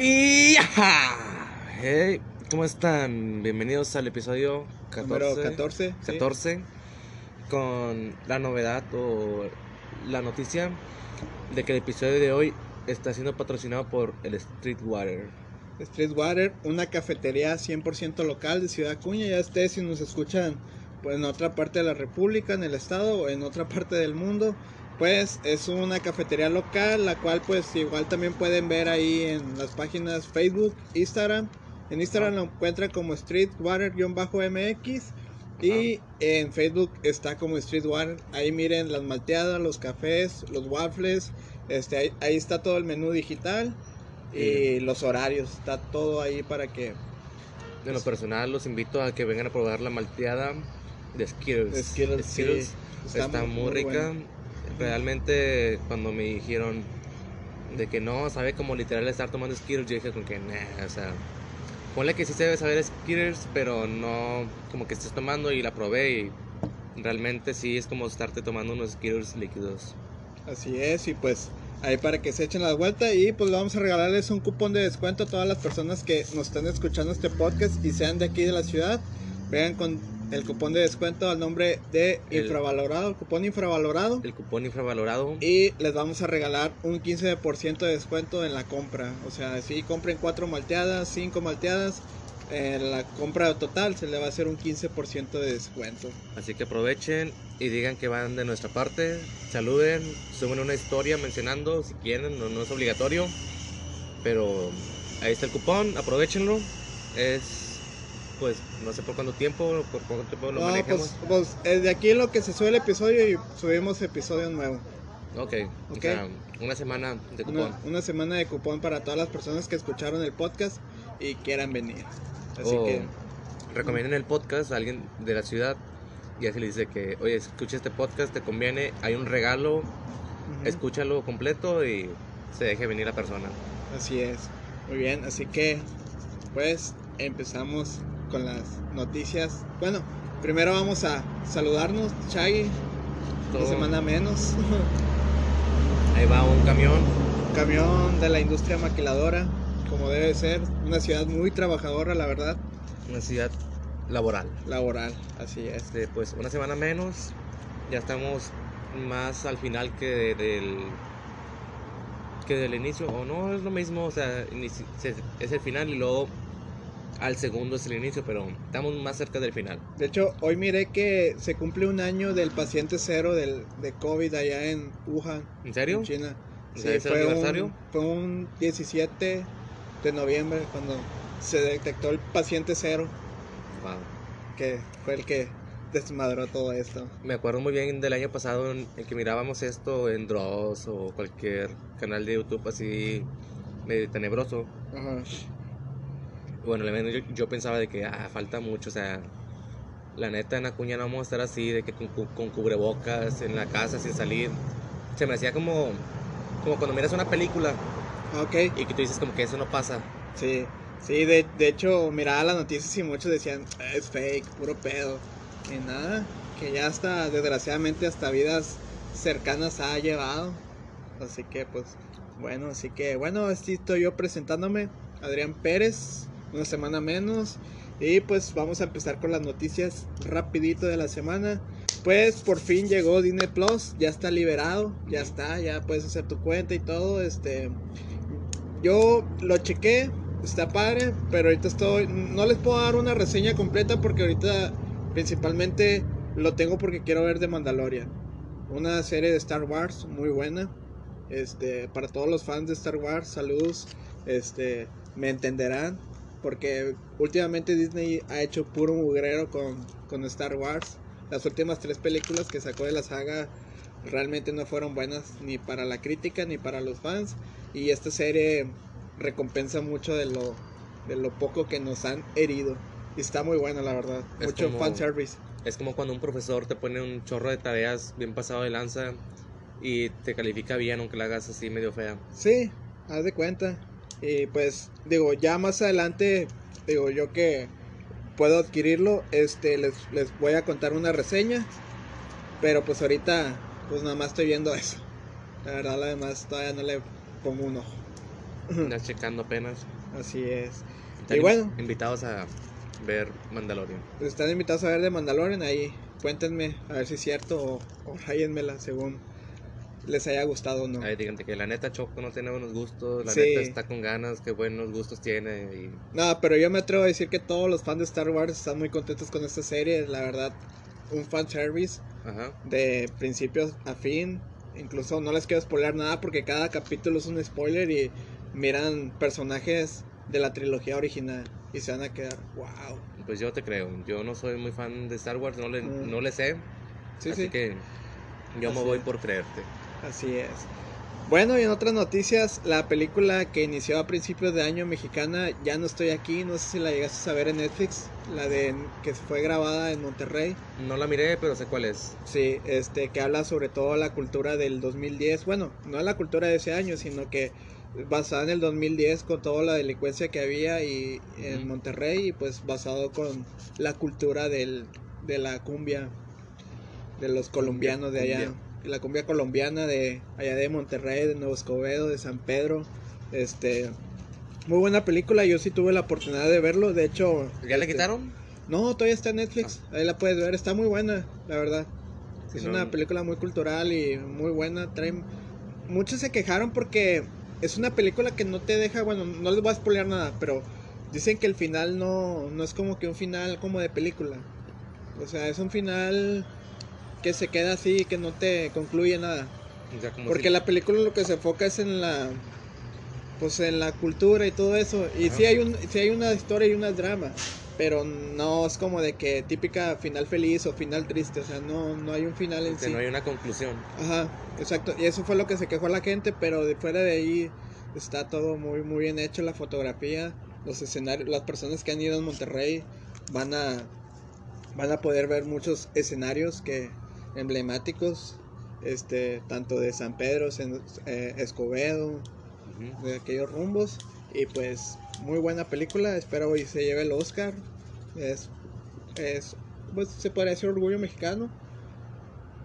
Y ¡ajá! Hey, ¿cómo están? Bienvenidos al episodio 14. Número 14. sí. 14 con la novedad o la noticia de que el episodio de hoy está siendo patrocinado por el Streetwater. Streetwater, una cafetería 100% local de Ciudad Cuña. Ya ustedes si nos escuchan pues, en otra parte de la República, en el estado o en otra parte del mundo, pues es una cafetería local, la cual pues igual también pueden ver ahí en las páginas Facebook, Instagram. En Instagram lo encuentran como Streetwater-MX y en Facebook está como Streetwater. Ahí miren las malteadas, los cafés, los waffles. Este, ahí, ahí está todo el menú digital y los horarios. Está todo ahí para que En lo personal los invito a que vengan a probar la malteada de Skittles. De Skittles, sí. Está, Está muy, muy rica. Realmente cuando me dijeron de que no, sabe como literal estar tomando Skittles, yo dije con que nah, o sea, ponle que sí se debe saber Skittles, pero no como que estés tomando y la probé y realmente sí es como estarte tomando unos Skittles líquidos. Así es, y pues ahí para que se echen la vuelta y pues vamos a regalarles un cupón de descuento a todas las personas que nos están escuchando este podcast y sean de aquí de la ciudad. Vengan con el cupón de descuento al nombre de El- infravalorado, cupón infravalorado. El cupón infravalorado. Y les vamos a regalar un 15% de descuento en la compra. O sea, si compren 4 malteadas, 5 malteadas, en la compra total se le va a hacer un 15% de descuento. Así que aprovechen y digan que van de nuestra parte. Saluden, suben una historia mencionando si quieren, no, no es obligatorio. Pero ahí está el cupón, aprovechenlo. Es, pues, no sé por cuánto tiempo, por cuánto tiempo lo No, manejamos. pues, pues eh, de aquí lo que se sube el episodio y subimos episodio nuevo. ok, ok. o sea, una semana de cupón. Una, una semana de cupón para todas las personas que escucharon el podcast y quieran venir. Así O que recomienden el podcast a alguien de la ciudad y así le dice que, oye, escucha este podcast, te conviene, hay un regalo, ujú, escúchalo completo y se deje venir la persona. así es. Muy bien, así que pues empezamos con las noticias. Bueno, primero vamos a saludarnos, Chaggy. Una semana menos. Ahí va un camión. Camión de la industria maquiladora, como debe ser. Una ciudad muy trabajadora, la verdad. una ciudad laboral. Laboral, así es. Este, pues una semana menos, ya estamos más al final que de- del que del inicio, o no es lo mismo, o sea, es el final y luego al segundo es el inicio, pero estamos más cerca del final. De hecho, hoy miré que se cumple un año del paciente cero del, de COVID allá en Wuhan, ¿En serio? en China. Sea, ¿es el aniversario? Un, fue un 17 de noviembre cuando se detectó el paciente cero, Wow. que fue el que desmadró todo esto. Me acuerdo muy bien del año pasado en el que mirábamos esto en Dross o cualquier canal de YouTube así medio tenebroso. Ajá. Bueno, la verdad, yo, yo pensaba de que ah, falta mucho, o sea, la neta en Acuña no vamos a estar así, de que con, con cubrebocas, en la casa sin salir. Se me hacía como, como cuando miras una película Ok, y que tú dices como que eso no pasa. sí. Sí, de, de hecho, miraba las noticias y muchos decían, "Ah, es fake, puro pedo. Y nada, que ya hasta, desgraciadamente, hasta vidas cercanas ha llevado. Así que, pues, bueno, así que, bueno, así estoy yo presentándome, Adrián Pérez, una semana menos. Y pues vamos a empezar con las noticias rapidito de la semana. Pues por fin llegó Disney Plus, ya está liberado, ya está, ya puedes hacer tu cuenta y todo. Este, yo lo chequé, está padre, pero ahorita estoy, no les puedo dar una reseña completa porque ahorita principalmente lo tengo porque quiero ver The Mandalorian, una serie de Star Wars muy buena. Este, para todos los fans de Star Wars, saludos, este, me entenderán porque últimamente Disney ha hecho puro mugrero con, con Star Wars. Las últimas tres películas que sacó de la saga realmente no fueron buenas ni para la crítica ni para los fans. Y esta serie recompensa mucho de lo, de lo poco que nos han herido. Y está muy buena, la verdad. Es Mucho como- fanservice. Es como cuando un profesor te pone un chorro de tareas bien pasado de lanza y te califica bien aunque la hagas así medio fea. Sí, haz de cuenta. Y pues, digo, ya más adelante, digo yo que puedo adquirirlo, este, les, les voy a contar una reseña. Pero pues ahorita, pues nada más estoy viendo eso. La verdad, lo demás todavía no le pongo un ojo. Checando apenas. Así es. Están Y bueno. Invitados a ver Mandalorian. Pues están invitados a ver de Mandalorian ahí. Cuéntenme a ver si es cierto o, o ráyenmela según les haya gustado o no. Ahí díganme que la neta Choco no tiene buenos gustos, la Sí. neta está con ganas, qué buenos gustos tiene y No, pero yo me atrevo a decir que todos los fans de Star Wars están muy contentos con esta serie. La verdad, un fan service ajá. de principios a fin. Incluso no les quiero spoiler nada porque cada capítulo es un spoiler y miran personajes de la trilogía original y se van a quedar, wow. Pues yo te creo, yo no soy muy fan de Star Wars, no le, Mm. no le sé, Sí, así sí, que yo me Así voy es. por creerte. Así es. Bueno, y en otras noticias, la película que inició a principios de año mexicana, Ya no estoy aquí, no sé si la llegaste a ver en Netflix, la de que fue grabada en Monterrey. No la miré, pero sé cuál es. Sí, este, que habla sobre todo la cultura del 2010. Bueno, no la cultura de ese año, sino que basada en el 2010 con toda la delincuencia que había y en. Monterrey y pues basado con la cultura del, de la cumbia de los colombianos de allá. cumbia. La cumbia colombiana de allá de Monterrey, de Nuevo Escobedo, de San Pedro. Este, muy buena película, yo sí tuve la oportunidad de verlo, de hecho... ¿Ya le este, quitaron? no, todavía está en Netflix. Ahí la puedes ver. Está muy buena, la verdad. Si es no- una película muy cultural y muy buena. Trae... Muchos se quejaron porque es una película que no te deja. Bueno, no les voy a spoilear nada, pero dicen que el final no, no es como que un final como de película. O sea, es un final que se queda así, que no te concluye nada. O sea, como Porque si- la película lo que se enfoca es en la pues en la cultura y todo eso. Y sí hay un sí hay una historia y una drama, pero no es como de que típica final feliz o final triste, o sea, no no hay un final en que sí. no hay una conclusión. Ajá, exacto. Y eso fue lo que se quejó la gente, pero de fuera de ahí está todo muy muy bien hecho la fotografía, los escenarios, las personas que han ido a Monterrey van a van a poder ver muchos escenarios que emblemáticos este tanto de San Pedro, eh, Escobedo, de aquellos rumbos y pues muy buena película, espero hoy se lleve el Oscar. Es es pues se podría decir orgullo mexicano.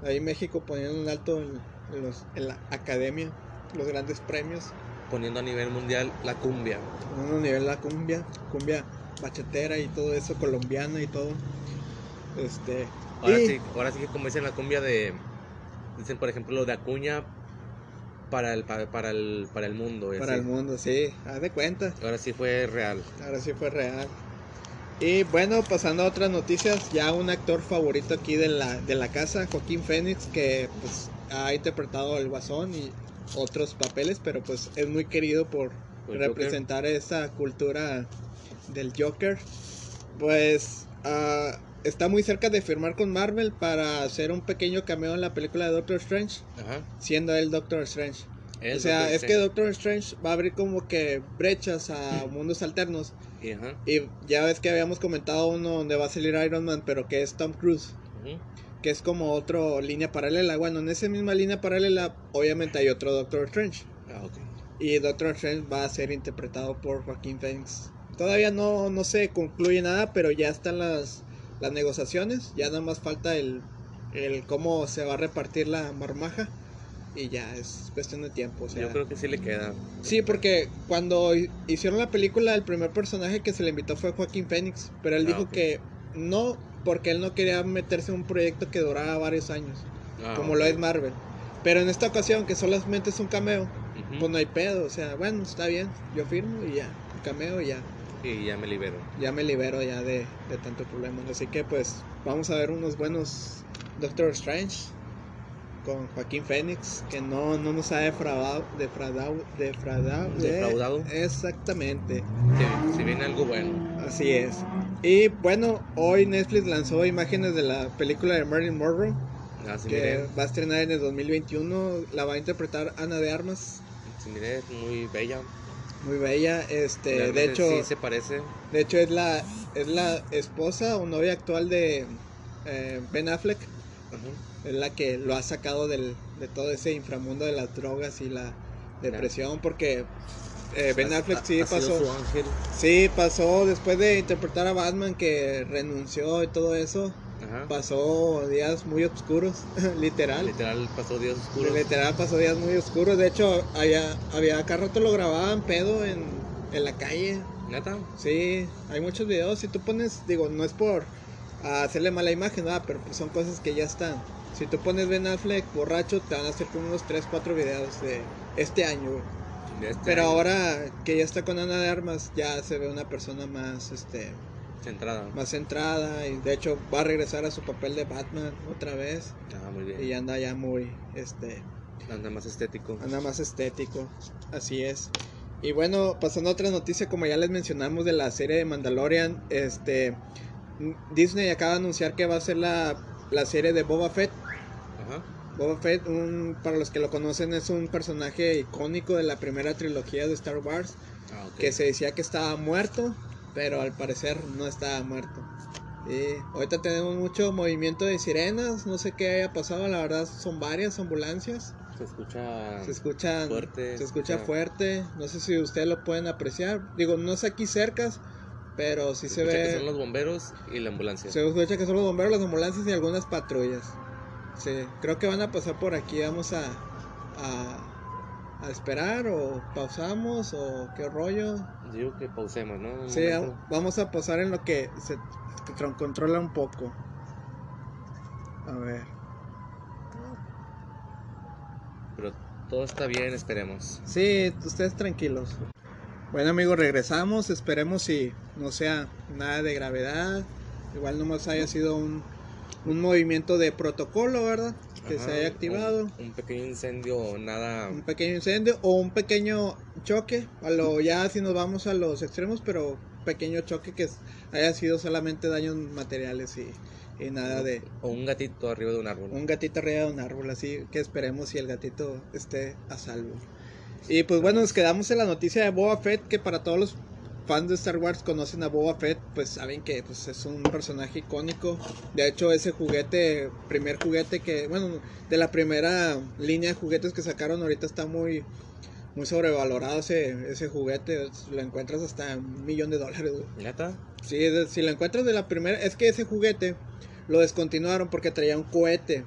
Ahí México poniendo un alto en, en los, en la academia, los grandes premios, Poniendo a nivel mundial la cumbia. poniendo a nivel la cumbia, cumbia bachatera y todo eso, colombiana y todo. Este, Ahora y- sí, ahora sí que como dicen la cumbia de dicen por ejemplo lo de Acuña para el para, para el para el mundo. para así. el mundo, sí, haz de cuenta. Ahora sí fue real. Ahora sí fue real. Y bueno, pasando a otras noticias, ya un actor favorito aquí de la, de la casa, Joaquín Phoenix, que pues ha interpretado el Guasón y otros papeles, pero pues es muy querido por representar esa cultura del Joker. Pues ah, está muy cerca de firmar con Marvel para hacer un pequeño cameo en la película de Doctor Strange, Ajá. siendo él Doctor Strange. El o sea, Doctor es que. Doctor Strange va a abrir como que brechas a mundos alternos. Ajá. Y ya ves que habíamos comentado uno donde va a salir Iron Man, pero que es Tom Cruise, Ujú. que es como otra línea paralela. Bueno, en esa misma línea paralela, obviamente hay otro Doctor Strange. Ah, ok. Y Doctor Strange va a ser interpretado por Joaquín Phoenix. Todavía no, no se concluye nada, pero ya están las, las negociaciones. Ya nada más falta el, el cómo se va a repartir la marmaja. Y ya es cuestión de tiempo. O sea, Yo creo que sí le queda. Sí, porque cuando hi- hicieron la película, el primer personaje que se le invitó fue Joaquín Phoenix, pero él Ah, dijo que no, porque él no quería meterse en un proyecto que durara varios años, Ah, como lo es Marvel. Pero en esta ocasión, que solamente es un cameo, Ujú. pues no hay pedo, o sea, bueno, está bien, yo firmo y ya, cameo y ya, Y ya me libero. ya me libero ya de, de tanto problema. Así que pues vamos a ver unos buenos Doctor Strange con Joaquín Phoenix, que no, no nos ha defraudado, defraudado, defraudado, Defraudado. Exactamente, Si, si viene algo bueno. así es. Y bueno, hoy Netflix lanzó imágenes de la película de Marilyn Monroe, Ah, sí, que miré. va a estrenar en el 2021. La va a interpretar Ana de Armas, Sí, miré, es muy bella. Muy bella. Este, de hecho, Sí se parece. de hecho es la es la esposa o novia actual de eh, Ben Affleck. Es la que lo ha sacado del, de todo ese inframundo de las drogas y la depresión. Porque eh, Ben Affleck ha- sí ha pasó. Sí, pasó después de interpretar a Batman que renunció y todo eso. Ajá. pasó días muy oscuros, literal. Literal pasó días oscuros. Literal pasó días muy oscuros. De hecho, había, había acá rato lo grababan pedo en, en la calle. ¿Neta? Sí, hay muchos videos. Si tú pones, digo, no es por hacerle mala imagen, nada, pero pues son cosas que ya están. Si tú pones Ben Affleck borracho, te van a hacer como unos 3, 4 videos de este año, güey. Este Pero año. ahora que ya está con Ana de Armas, ya se ve una persona más, este, Centrada. más centrada y de hecho va a regresar a su papel de Batman otra vez Ah, muy bien. y anda ya muy, este, Anda más estético. anda más estético, así es. Y bueno, pasando a otra noticia, como ya les mencionamos de la serie de Mandalorian, este, Disney acaba de anunciar que va a ser la, la serie de Boba Fett. Ajá. Boba Fett, un, para los que lo conocen, es un personaje icónico de la primera trilogía de Star Wars, Ah, ok. que se decía que estaba muerto, pero al parecer no estaba muerto. Y ahorita tenemos mucho movimiento de sirenas, no sé qué haya pasado, la verdad son varias ambulancias. Se escucha. Se escuchan Fuerte, se escucha fuerte, no sé si ustedes lo pueden apreciar. Digo, no es aquí cerca, pero sí se, escucha ve que son los bomberos y la ambulancia. se escucha que son los bomberos, las ambulancias y algunas patrullas. Sí, creo que van a pasar por aquí. Vamos a, a, a esperar o pausamos o qué rollo. Digo que pausemos, ¿no? Sí, momento. vamos a pasar en lo que se controla un poco. A ver. Pero todo está bien, esperemos. Sí, ustedes tranquilos. Bueno amigos, regresamos. Esperemos si no sea nada de gravedad. Igual nomás haya sido un, un movimiento de protocolo, ¿verdad? Que Ajá, se haya activado. Un, un pequeño incendio o nada. un pequeño incendio o un pequeño choque, a lo ya si nos vamos a los extremos, pero pequeño choque que haya sido solamente daños materiales y, y nada de O un gatito arriba de un árbol. un gatito arriba de un árbol, así que esperemos si el gatito esté a salvo. Y pues bueno, nos quedamos en la noticia de Boba Fett, que para todos los fans de Star Wars conocen a Boba Fett, pues saben que pues, es un personaje icónico. De hecho, ese juguete, primer juguete que, bueno, de la primera línea de juguetes que sacaron ahorita está muy muy sobrevalorado ese, ese juguete, lo encuentras hasta un millón de dólares. ¿Neta? Sí, de- si lo encuentras de la primera, es que ese juguete lo descontinuaron porque traía un cohete.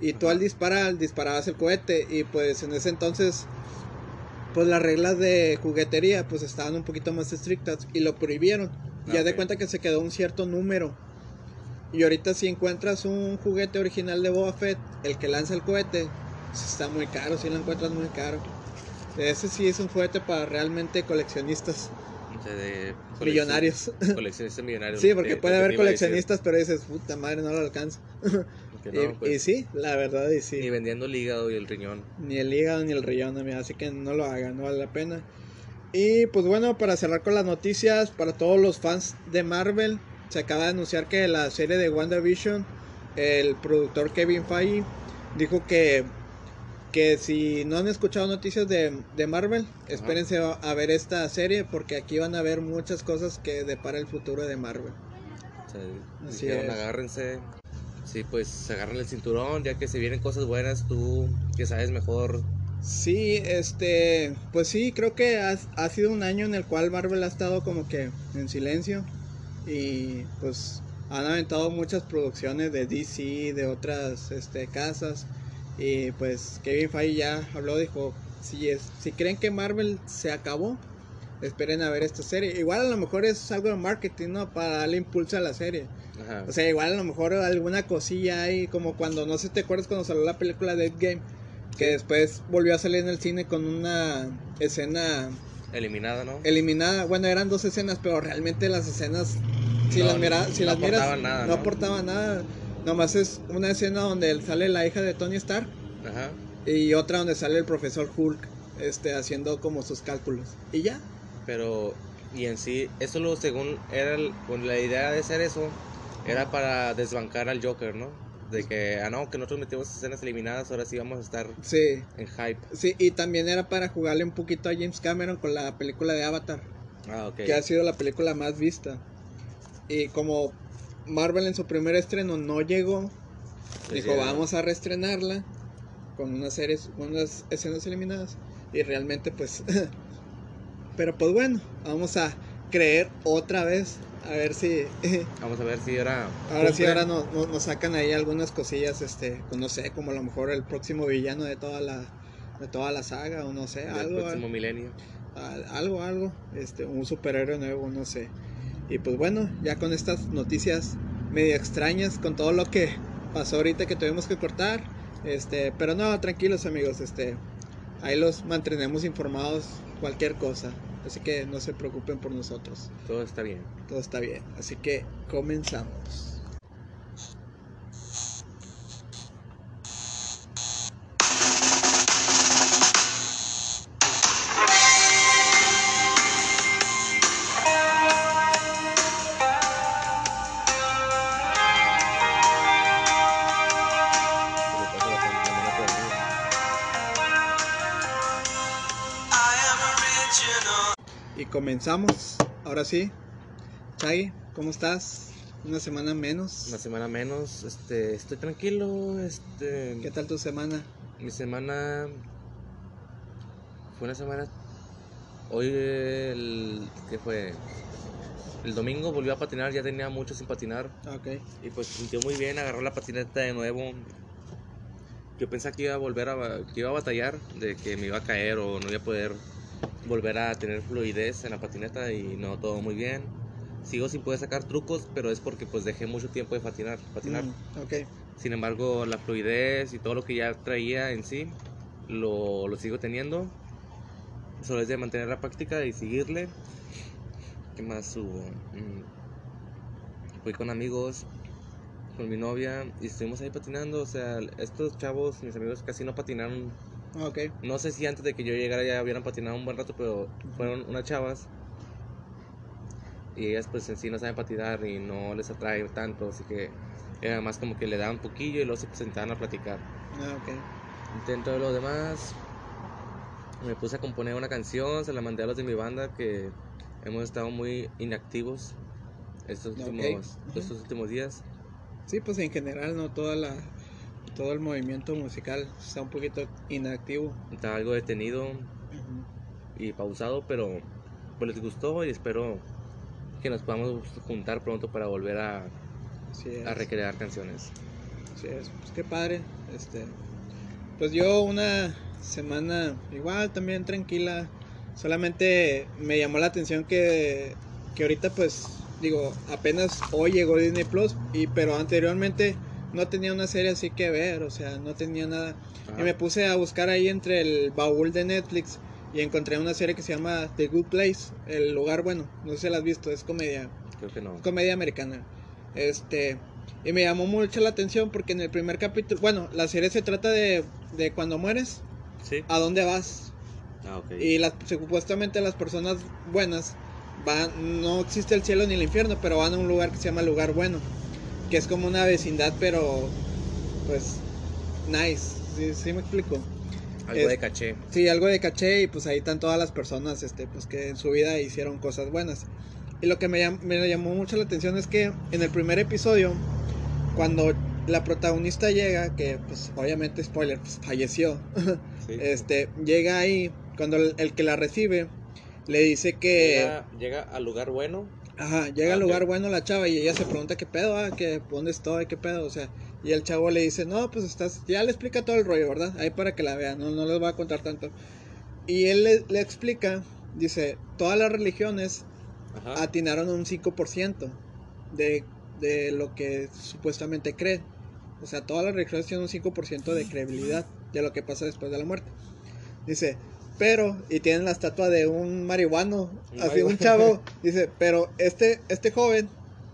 Y tú al disparar, disparabas el cohete. Y pues en ese entonces, pues las reglas de juguetería pues estaban un poquito más estrictas y lo prohibieron. Ah, ya de ok. cuenta que se quedó un cierto número. Y ahorita si encuentras un juguete original de Boba Fett, el que lanza el cohete, está muy caro, si lo encuentras muy caro. Ese sí es un juguete para realmente coleccionistas, O sea, de millonarios. Coleccionistas millonarios. Sí, porque de- puede haber coleccionistas, pero dices, puta madre, no lo alcanza. Y, pues, y sí, la verdad, y sí. Ni vendiendo el hígado y el riñón. Ni el hígado ni el riñón, amigo, así que no lo hagan, no vale la pena. Y pues bueno, para cerrar con las noticias, para todos los fans de Marvel, se acaba de anunciar que la serie de WandaVision, el productor Kevin Feige dijo que, que si no han escuchado noticias de, de Marvel, espérense a, a ver esta serie porque aquí van a ver muchas cosas que depara el futuro de Marvel. Sea, Así dijeron, es. agárrense. Sí, pues se agarran el cinturón, ya que se vienen cosas buenas, tú que sabes mejor. Sí, este, pues sí, creo que ha, ha sido un año en el cual Marvel ha estado como que en silencio y pues han aventado muchas producciones de DC, de otras este, casas y pues Kevin Feige ya habló, dijo, si, es, si creen que Marvel se acabó, esperen a ver esta serie. Igual a lo mejor es algo de marketing, ¿no? Para darle impulso a la serie. Ajá. O sea, igual a lo mejor alguna cosilla hay, como cuando, no sé si te acuerdas cuando salió la película Dead Game, que después volvió a salir en el cine con una escena Eliminada, ¿no? eliminada. Bueno, eran dos escenas, pero realmente las escenas, si No, las, mira, si no las miras, nada, no ¿no? aportaban nada. Nomás es una escena donde sale la hija de Tony Stark Ajá. y otra donde sale el profesor Hulk este, haciendo como sus cálculos. Y ya. Pero, y en sí, eso lo según era el- con la idea de hacer eso, era para desbancar al Joker, ¿no? De que, ah, no, que nosotros metimos escenas eliminadas, ahora sí vamos a estar Sí. en hype. Sí, y también era para jugarle un poquito a James Cameron con la película de Avatar. Ah, ok. que ha sido la película más vista. Y como Marvel en su primer estreno no llegó, Pues dijo ya. vamos a reestrenarla con unas series, unas escenas eliminadas. Y realmente pues... Pero pues bueno, vamos a creer otra vez. A ver si. Vamos a ver si ahora. Ahora sí, ahora no- no- nos sacan ahí algunas cosillas, este, pues no sé, como a lo mejor el próximo villano de toda la, de toda la saga, o no sé, Del algo, próximo milenio. al- algo, algo, este, un superhéroe nuevo, no sé. Y pues bueno, ya con estas noticias medio extrañas, con todo lo que pasó ahorita que tuvimos que cortar, este, pero no, tranquilos amigos, este, ahí los mantenemos informados cualquier cosa, así que no se preocupen por nosotros, Todo está bien. todo está bien, así que comenzamos. Comenzamos, ahora sí, Chagui, ¿cómo estás? Una semana menos. Una semana menos, este, estoy tranquilo, este, ¿Qué tal tu semana? mi semana fue una semana, hoy el, ¿qué fue? El domingo volvió a patinar, ya tenía mucho sin patinar Ok. y pues sintió muy bien, agarró la patineta de nuevo. Yo pensaba que iba a volver a, que iba a batallar, de que me iba a caer o no iba a poder volver a tener fluidez en la patineta y no, todo muy bien. Sigo sin poder sacar trucos, pero es porque pues dejé mucho tiempo de patinar. patinar. Mm, ok. Sin embargo, la fluidez y todo lo que ya traía en sí, lo, lo sigo teniendo. Solo es de mantener la práctica y seguirle. ¿Qué más hubo? Mm, Fui con amigos, con mi novia y estuvimos ahí patinando. O sea, estos chavos, mis amigos, casi no patinaron. Ah, Ok. No sé si antes de que yo llegara ya hubieran patinado un buen rato, pero fueron unas chavas. Y ellas pues en sí no saben patinar y no les atrae tanto, así que era más como que le daban un poquillo y luego se sentaban a platicar. Ah, ok. Dentro de lo demás, me puse a componer una canción, se la mandé a los de mi banda que hemos estado muy inactivos estos últimos, Ujú. estos últimos días. Sí, pues en general, ¿no? Toda la, todo el movimiento musical está un poquito inactivo. Estaba algo detenido y pausado, pero pues les gustó y espero que nos podamos juntar pronto para volver a, a recrear canciones. Así es. Pues qué padre. Este, pues yo una semana igual también tranquila. Solamente me llamó la atención que, que ahorita pues digo, apenas hoy llegó Disney Plus y pero anteriormente no tenía una serie así que ver, o sea, no tenía nada. Y me puse a buscar ahí entre el baúl de Netflix y encontré una serie que se llama The Good Place, el lugar bueno, no sé si la has visto, es comedia Creo que no. comedia americana. Este, y me llamó mucho la atención porque en el primer capítulo, bueno, la serie se trata de, de cuando mueres, Sí. a dónde vas. Ah. Y las, supuestamente las personas buenas van, no existe el cielo ni el infierno, pero van a un lugar que se llama lugar bueno, que es como una vecindad, pero pues nice, sí, sí me explico. Algo es- de caché. Sí, algo de caché y pues ahí están todas las personas este, pues que en su vida hicieron cosas buenas. Y lo que me, llam- me llamó mucho la atención es que en el primer episodio, cuando la protagonista llega, que pues obviamente spoiler, pues falleció, Sí. este, llega ahí, cuando el, el que la recibe le dice que... llega, llega al lugar bueno. Ajá, llega al lugar bueno la chava y ella se pregunta qué pedo, ah, que dónde estoy, qué pedo, o sea, y el chavo le dice, no, pues estás, ya le explica todo el rollo, ¿verdad? Ahí para que la vean, no, no les voy a contar tanto. Y él le, le explica, dice, todas las religiones Ajá. atinaron un 5% de, de lo que supuestamente creen. O sea, todas las religiones tienen un 5% de credibilidad de lo que pasa después de la muerte. Dice, pero, y tienen la estatua de un marihuano, Un así un chavo, dice, pero este, este joven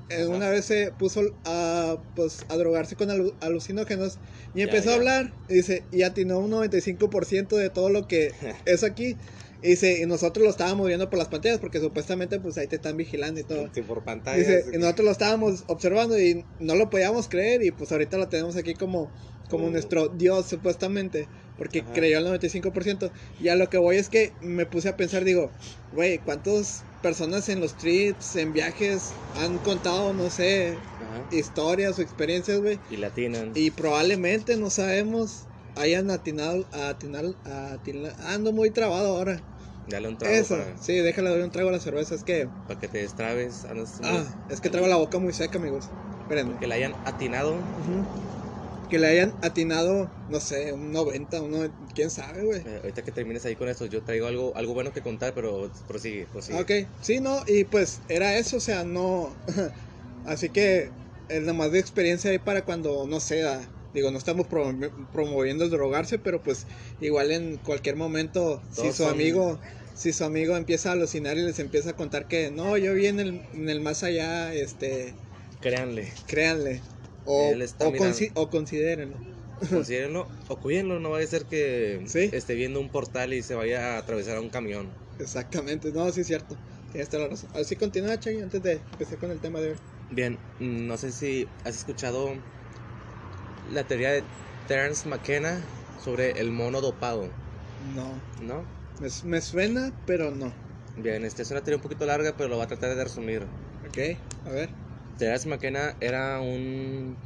eh, Ajá. una vez se puso a, pues, a drogarse con alu- alucinógenos y Ya, empezó a ya. hablar, y dice, y atinó un 95% de todo lo que es aquí. Y dice, y nosotros lo estábamos viendo por las pantallas porque supuestamente pues ahí te están vigilando y todo. Sí, por pantalla. Dice, y nosotros lo estábamos observando y no lo podíamos creer y pues ahorita lo tenemos aquí como, como Oh. nuestro Dios supuestamente, porque Ajá. creyó al 95%. Y a lo que voy es que me puse a pensar, digo, güey, ¿cuántas personas en los trips, en viajes, han contado, no sé, Ajá. historias o experiencias, güey? Y latinan. Y probablemente, no sabemos, hayan atinado, a atinar, a atinar- ando muy trabado ahora. Dale un trago Eso, para, sí, déjale doy un trago a la cerveza. Es que. para que te destrabes. andas Ah, es que traigo la boca muy seca, amigos. Espérenme. Que le hayan atinado. Ujú. Que le hayan atinado, no sé, un 90, uno, quién sabe, güey. Eh, ahorita que termines ahí con eso, yo traigo algo, algo bueno que contar, pero prosigue, prosigue. Ok, sí, no, y pues era eso, o sea, no. Así que es nada más de experiencia ahí para cuando, no sé, ah, digo, no estamos promo- promoviendo el drogarse, pero pues igual en cualquier momento, si su son- amigo. Si su amigo empieza a alucinar y les empieza a contar que no, yo vi en el, en el más allá, este, Créanle, créanle. O, Él está o, mirando. consi- o considérenlo. considérenlo o cuídenlo, no vaya a ser que Sí. esté viendo un portal y se vaya a atravesar a un camión. Exactamente, no, sí es cierto. Tienes toda la razón. Así continúa, Chay, antes de empezar con el tema de hoy. Bien, no sé si has escuchado la teoría de Terence McKenna sobre el mono dopado, No, ¿no? me, me suena, pero no. Bien, esta es una teoría un poquito larga, pero lo voy a tratar de resumir. Ok, a ver. Terence McKenna era un,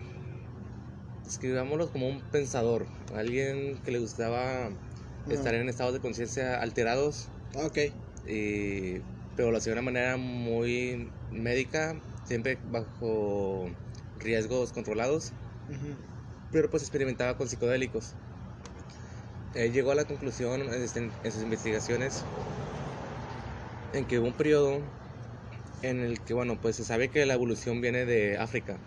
escribámoslo como un pensador, alguien que le gustaba estar en estados de conciencia alterados, Ah, Ok, y, pero lo hacía de una manera muy médica, siempre bajo riesgos controlados, pero pues experimentaba con psicodélicos. Él llegó a la conclusión este, en sus investigaciones en que hubo un periodo en el que, bueno, pues se sabe que la evolución viene de África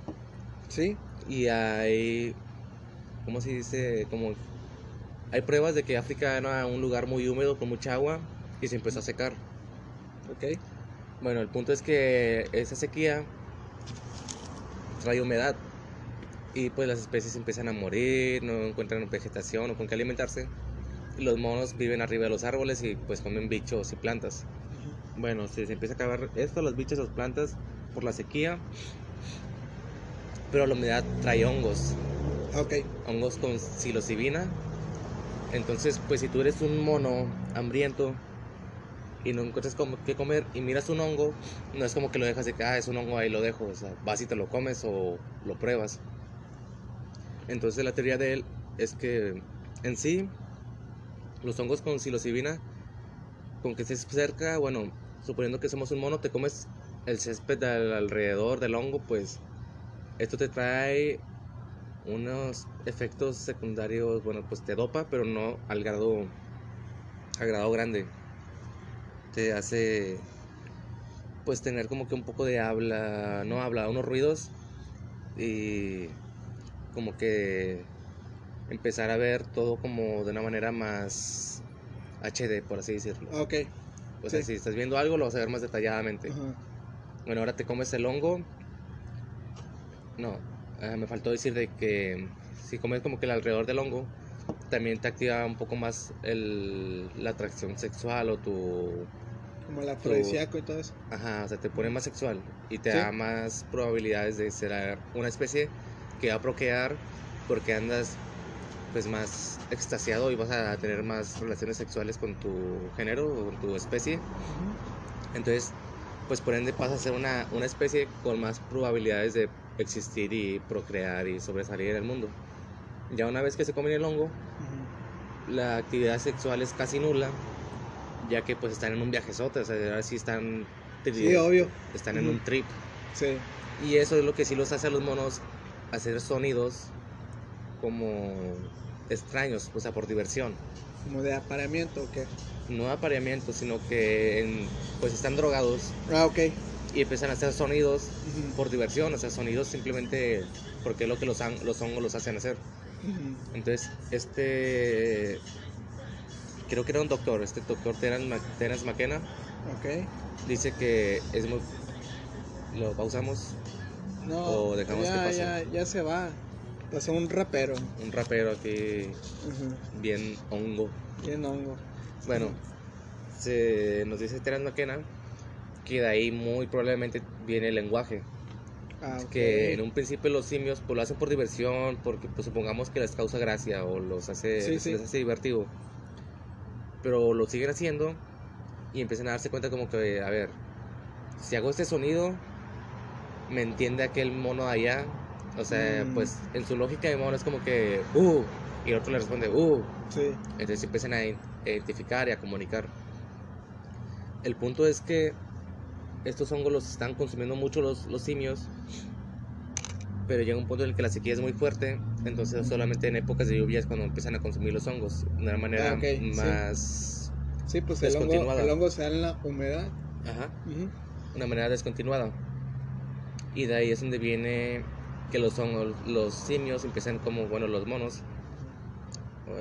sí, y hay, ¿cómo se dice? Como hay pruebas de que África era un lugar muy húmedo con mucha agua y se empezó a secar. ok, Bueno, el punto es que esa sequía trae humedad y pues las especies empiezan a morir, no encuentran vegetación o con qué alimentarse. Y los monos viven arriba de los árboles y pues comen bichos y plantas. Bueno, si se empieza a acabar esto, los bichos, las plantas, por la sequía. Pero la humedad trae hongos, ok, hongos con psilocibina. Entonces, pues si tú eres un mono hambriento y no encuentras como qué comer y miras un hongo, no es como que lo dejas de que ah, es un hongo ahí lo dejo, o sea, vas y te lo comes o lo pruebas. Entonces la teoría de él es que en sí los hongos con psilocibina con que estés cerca, bueno, suponiendo que somos un mono, te comes el césped al- alrededor del hongo, pues esto te trae unos efectos secundarios, bueno, pues te dopa, pero no al grado, al grado grande. Te hace, pues, tener como que un poco de habla, no habla, unos ruidos y como que empezar a ver todo como de una manera más HD, por así decirlo. ok, O sea, sí. si estás viendo algo, lo vas a ver más detalladamente. ajá, Bueno, ahora te comes el hongo. No, ah, me faltó decir de que si comes como que el alrededor del hongo, también te activa un poco más el, la atracción sexual o tu... como el afrodisíaco y todo eso. Ajá, o sea, te pone más sexual y te Sí. da más probabilidades de ser una especie que va a procrear porque andas pues más extasiado y vas a tener más relaciones sexuales con tu género o con tu especie. Entonces, pues por ende pasa a ser una, una especie con más probabilidades de existir y procrear y sobresalir en el mundo. Ya una vez que se comen el hongo, la actividad sexual es casi nula, ya que pues están en un viajezote, o sea, ahora sí están, Sí, obvio, están en un trip. sí, Y eso es lo que sí los hace a los monos hacer sonidos como extraños, o sea, por diversión. como de apareamiento, ¿o qué? No apareamiento, sino que en- pues están drogados Ah, ok, y empiezan a hacer sonidos por diversión, o sea, sonidos simplemente porque es lo que los, han- los hongos los hacen hacer. Entonces, este. Creo que era un doctor, este doctor Terence McKenna, ok, dice que es muy. ¿Lo pausamos? no, O dejamos ya, que pase. ya, ya se va, un rapero, Un rapero aquí, bien hongo. bien hongo, Bueno, se nos dice Terence McKenna que de ahí muy probablemente viene el lenguaje. ah, ok, que en un principio los simios pues lo hacen por diversión, porque pues supongamos que les causa gracia o los hace, sí. les hace divertido. Pero lo siguen haciendo y empiezan a darse cuenta como que, a ver, si hago este sonido, me entiende aquel mono de allá. O sea, Mm. pues en su lógica de mono es como que, uh, y el otro le responde, uh. sí, Entonces empiezan a identificar y a comunicar. El punto es que estos hongos los están consumiendo mucho los, los simios, pero llega un punto en el que la sequía es muy fuerte, entonces solamente en épocas de lluvia es cuando empiezan a consumir los hongos de una manera Ah, ok, sí. más... Sí, pues el hongo, el hongo se da en la humedad. Ajá, Ujú. una manera descontinuada. Y de ahí es donde viene que los los simios empiezan como, bueno, los monos,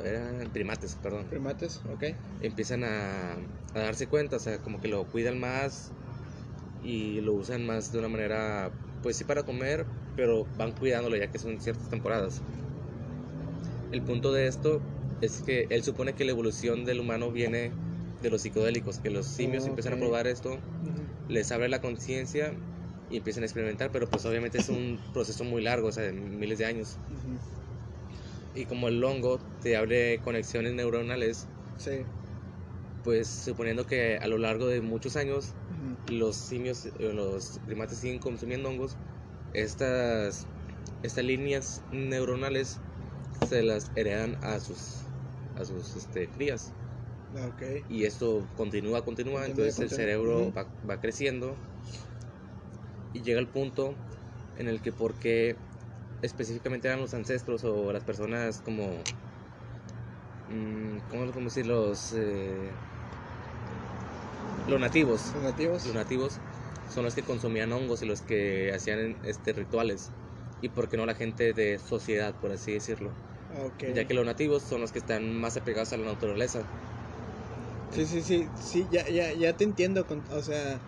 eran primates, perdón, Primates, ok. empiezan a, a darse cuenta, o sea, como que lo cuidan más y lo usan más de una manera, pues sí para comer, pero van cuidándolo ya que son ciertas temporadas. El punto de esto es que él supone que la evolución del humano viene de los psicodélicos, que los simios Oh, empiezan a probar esto, les abre la conciencia y empiezan a experimentar, pero pues obviamente es un proceso muy largo, o sea, de miles de años. Ujú. Y como el hongo te abre conexiones neuronales, Sí. pues suponiendo que a lo largo de muchos años Ujú. los simios, eh, los primates siguen consumiendo hongos, estas, estas líneas neuronales se las heredan a sus, a sus este, crías. Ok. Y esto continúa, continúa, Continúa, entonces el cerebro Ujú. va, va creciendo y llega el punto en el que porque específicamente eran los ancestros o las personas como, mm, ¿cómo lo podemos decir? Los, eh, los nativos. Los nativos. Los nativos son los que consumían hongos y los que hacían este, rituales. Y por qué no la gente de sociedad, por así decirlo. Ya que los nativos son los que están más apegados a la naturaleza. Sí, sí, sí, sí, ya, ya, ya te entiendo, con- o sea,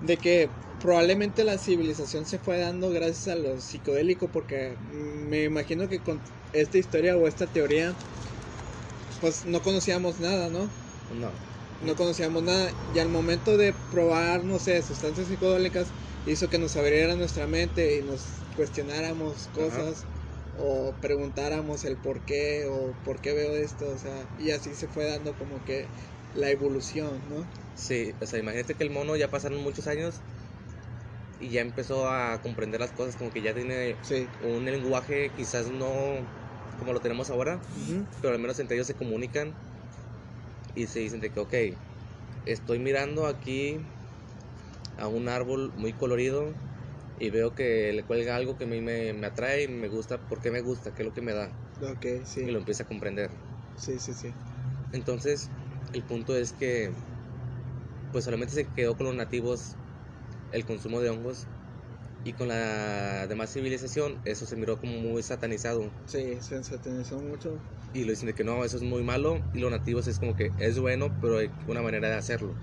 de que probablemente la civilización se fue dando gracias a lo psicodélico, porque me imagino que con esta historia o esta teoría, pues no conocíamos nada, ¿no? No. No conocíamos nada, y al momento de probar, no sé, sustancias psicodélicas, hizo que nos abriera nuestra mente y nos cuestionáramos cosas. O preguntáramos el por qué o por qué veo esto, o sea, y así se fue dando como que la evolución, ¿no? Sí, o sea, imagínate que el mono ya pasaron muchos años y ya empezó a comprender las cosas, como que ya tiene Sí. un lenguaje quizás no como lo tenemos ahora, pero al menos entre ellos se comunican y se dicen de que, ok, estoy mirando aquí a un árbol muy colorido y veo que le cuelga algo que a mí me, me atrae y me gusta, ¿por qué me gusta? ¿Qué es lo que me da? Ok, sí. Y lo empieza a comprender. Sí, sí, sí. Entonces, el punto es que pues solamente se quedó con los nativos el consumo de hongos y con la demás civilización eso se miró como muy satanizado Sí, se satanizó mucho. y lo dicen de que no, eso es muy malo y los nativos es como que es bueno, pero hay una manera de hacerlo.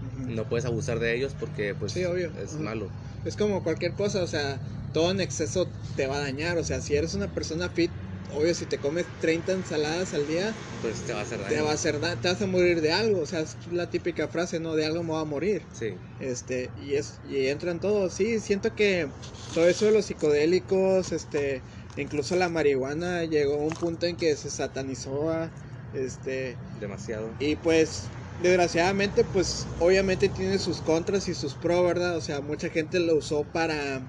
No puedes abusar de ellos porque pues Sí, obvio. es malo. Es como cualquier cosa, o sea, todo en exceso te va a dañar. O sea, si eres una persona fit, obvio, si te comes 30 ensaladas al día, Pues te va a hacer daño. te va a hacer te vas a morir de algo. O sea, es la típica frase, ¿no? De algo me va a morir. Sí, Este, y es, y entran todos, sí, siento que todo eso de los psicodélicos, este, incluso la marihuana llegó a un punto en que se satanizó, a, este, demasiado. y pues, desgraciadamente, pues, obviamente tiene sus contras y sus pros, ¿verdad? O sea, mucha gente lo usó para,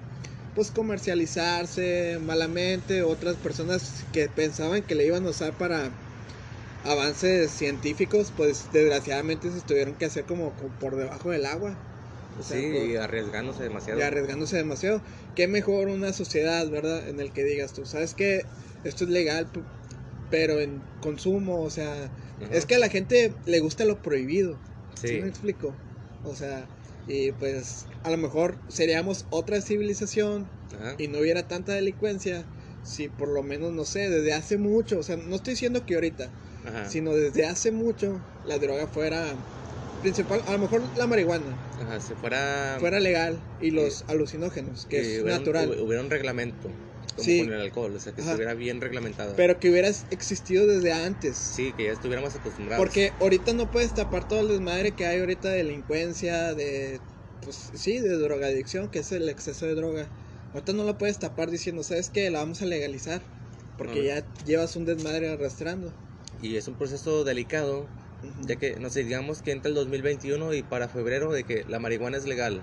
pues, comercializarse malamente, otras personas que pensaban que le iban a usar para avances científicos, pues, desgraciadamente se tuvieron que hacer como, como por debajo del agua. O sea, sí, por- y arriesgándose demasiado. y arriesgándose demasiado. Qué mejor una sociedad, ¿verdad? En el que digas tú, ¿sabes qué? Esto es legal, pero en consumo, o sea, Ajá. es que a la gente le gusta lo prohibido. ¿Sí, Sí. me explico? O sea, y pues a lo mejor seríamos otra civilización Ajá. y no hubiera tanta delincuencia si por lo menos, no sé, desde hace mucho, o sea, no estoy diciendo que ahorita, Ajá. sino desde hace mucho la droga fuera principal, a lo mejor la marihuana Ajá, si fuera fuera legal y los alucinógenos, que es hubiera natural, hubi- hubiera un reglamento como Sí. con el alcohol, o sea, que Ajá. estuviera bien reglamentado. pero que hubiera existido desde antes. sí, que ya estuviéramos acostumbrados. Porque ahorita no puedes tapar todo el desmadre que hay ahorita de delincuencia, de, pues sí, de drogadicción, que es el exceso de droga. Ahorita no lo puedes tapar diciendo, ¿sabes qué? La vamos a legalizar. Porque ya llevas un desmadre arrastrando. Y es un proceso delicado, Ujú. ya que, no sé, digamos que entra el 2021 y para febrero de que la marihuana es legal.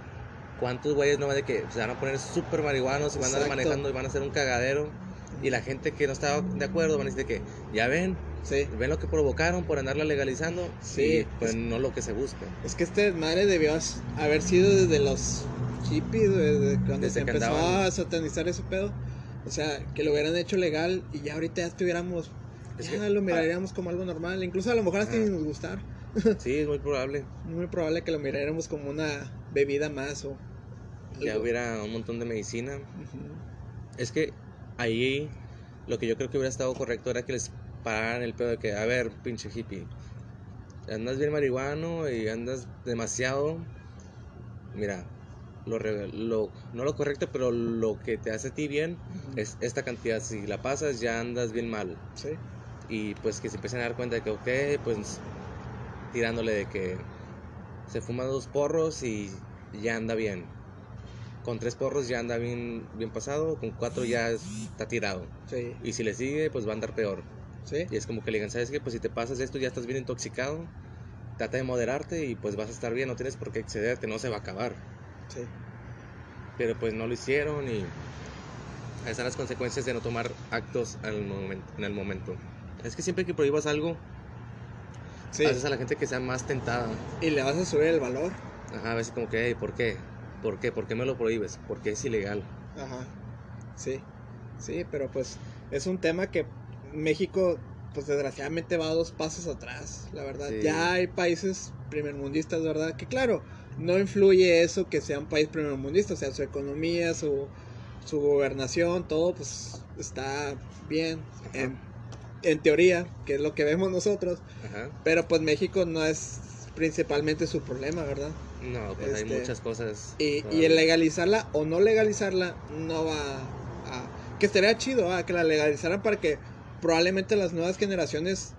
¿Cuántos güeyes no van de que se van a poner súper marihuanos y van a andar manejando y van a hacer un cagadero? Y la gente que no estaba de acuerdo van a decir que, ya ven, Sí. ven lo que provocaron por andarla legalizando. Sí, pues es- no lo que se busca. Es que este madre debió haber sido desde los hippies, desde cuando Desde se empezó andaban. a satanizar ese pedo. O sea, que lo hubieran hecho legal y ya ahorita ya estuviéramos, Es ya que- lo miraríamos como algo normal. Incluso a lo mejor hasta Ajá. ni nos gustar. Sí, es muy probable. Muy probable que lo miráramos como una bebida más o... Ya hubiera un montón de medicina. Es que ahí lo que yo creo que hubiera estado correcto era que les pararan el pedo de que, a ver, pinche hippie, andas bien marihuano y andas demasiado. Mira, lo, no lo correcto, pero lo que te hace a ti bien es esta cantidad. Si la pasas, ya andas bien mal. Sí. Y pues que se empiecen a dar cuenta de que, ok, pues tirándole de que se fuma dos porros y ya anda bien. Con tres porros ya anda bien, bien pasado, con cuatro ya está tirado. Sí. Y si le sigue, pues va a andar peor. Sí. Y es como que le digan, ¿sabes qué? Pues si te pasas esto ya estás bien intoxicado, trata de moderarte y pues vas a estar bien, no tienes por qué excederte, no se va a acabar. Sí. Pero pues no lo hicieron y ahí están las consecuencias de no tomar actos al momento, en el momento. Es que siempre que prohíbas algo, Sí. haces a la gente que sea más tentada. Y le vas a subir el valor. Ajá, a veces como que, "Ey, ¿por qué? ¿Por qué? ¿Por qué me lo prohíbes? Porque es ilegal. Ajá. Sí. Sí, pero pues es un tema que México, pues desgraciadamente va dos pasos atrás, la verdad. Sí. Ya hay países primermundistas, ¿verdad? Que claro, no influye eso que sea un país primermundista, o sea, su economía, su, su gobernación, todo pues está bien Ajá. en, en teoría, que es lo que vemos nosotros, Ajá. pero pues México no es principalmente su problema, ¿verdad? No, pues hay Este, muchas cosas. Y, y el legalizarla o no legalizarla no va a... Que estaría chido, ah, que la legalizaran para que probablemente las nuevas generaciones,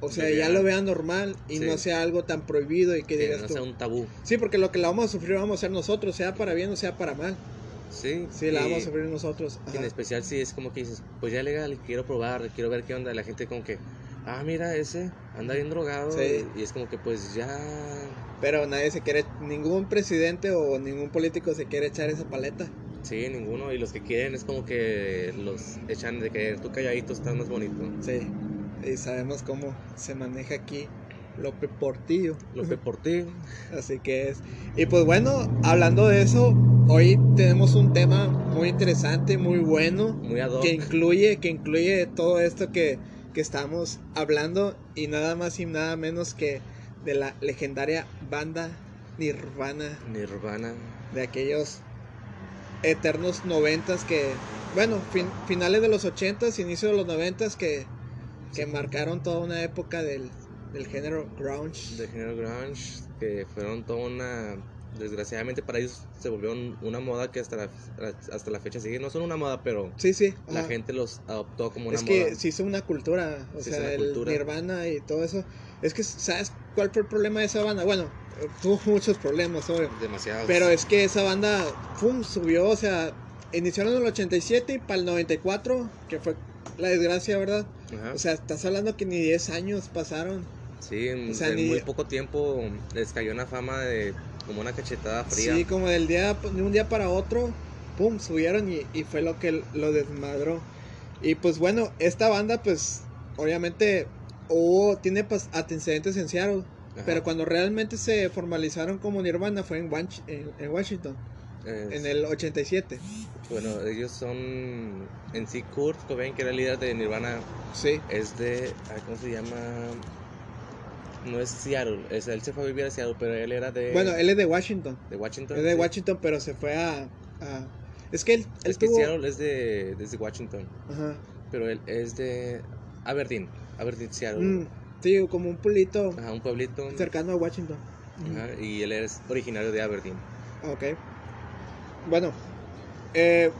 o sea, ya lo vean normal y Sí. no sea algo tan prohibido y que que digas no tú... sea un tabú. Sí, porque lo que la vamos a sufrir vamos a ser nosotros, sea para bien o sea para mal. Sí. Sí, la vamos a sufrir nosotros. en especial si es como que dices, pues ya legal, quiero probar, quiero ver qué onda. La gente como que, ah, mira ese, anda bien drogado. Sí. Y es como que pues ya... Pero nadie se quiere, ningún presidente o ningún político se quiere echar esa paleta. Sí, ninguno. Y los que quieren es como que los echan de que tú calladito estás más bonito. Sí, y sabemos cómo se maneja aquí López Portillo. López por ti. Así que es. Y pues bueno, hablando de eso, hoy tenemos un tema muy interesante, muy bueno, Muy ad hoc. que incluye, que incluye todo esto que, que estamos hablando y nada más y nada menos que de la legendaria banda Nirvana, Nirvana. de aquellos eternos noventas que, bueno, fin- finales de los ochentas, inicio de los noventas que, que marcaron toda una época del, del género grunge. de género grunge que fueron toda una desgraciadamente para ellos se volvieron una moda que hasta la, hasta la fecha sigue no son una moda pero Sí, sí. la ajá. gente los adoptó como una es moda que se hizo una cultura, o hizo sea, el cultura. Nirvana y todo eso. Es que, ¿sabes cuál fue el problema de esa banda? Bueno, tuvo muchos problemas, obvio. demasiado Pero es que esa banda, pum, subió, o sea, iniciaron en el 87 y para el 94, que fue la desgracia, ¿verdad? O sea, estás hablando que ni 10 años pasaron. Sí en, o sea, en ni- muy poco tiempo les cayó una fama de como una cachetada fría Sí, como del día, de un día para otro, pum, subieron y, y fue lo que lo desmadró. Y pues bueno, esta banda, pues, obviamente, hubo, tiene pues, antecedentes en Seattle. Ajá. Pero cuando realmente se formalizaron como Nirvana fue en, Wanch- en, en Washington, Es- en el 87. bueno ellos son en sí Kurt Cobain que era el líder de Nirvana Sí, es de cómo se llama no es Seattle es, él se fue a vivir a Seattle pero él era de bueno, él es de Washington. de Washington Es de sí. Washington, pero se fue a... a- es que él, él es que tuvo... Seattle es de desde Washington Ajá. pero él es de Aberdeen, Aberdeen, Seattle. Mm, sí, como un pulito Ajá, un pueblito. cercano a Washington. Ajá, y él es originario de Aberdeen. Ok. Bueno, eh,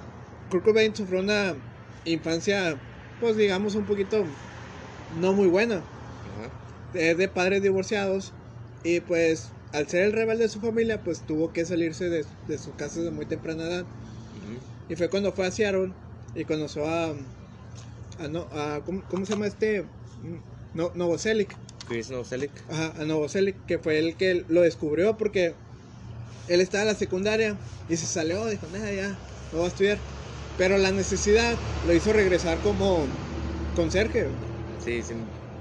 Kurt Cobain sufrió una infancia, pues digamos, un poquito no muy buena. Ajá. Es de padres divorciados y pues al ser el rebelde de su familia, pues tuvo que salirse de, de su casa de muy temprana edad. Ujú. Y fue cuando fue a Seattle y conoció a... a, no, a ¿cómo, cómo se llama este? No, Novoselic. Chris Novoselic. Ajá, a Novoselic, que fue el que lo descubrió porque él estaba en la secundaria y se salió, dijo, nada, ya, no voy a estudiar. Pero la necesidad lo hizo regresar como conserje. Sí, sí.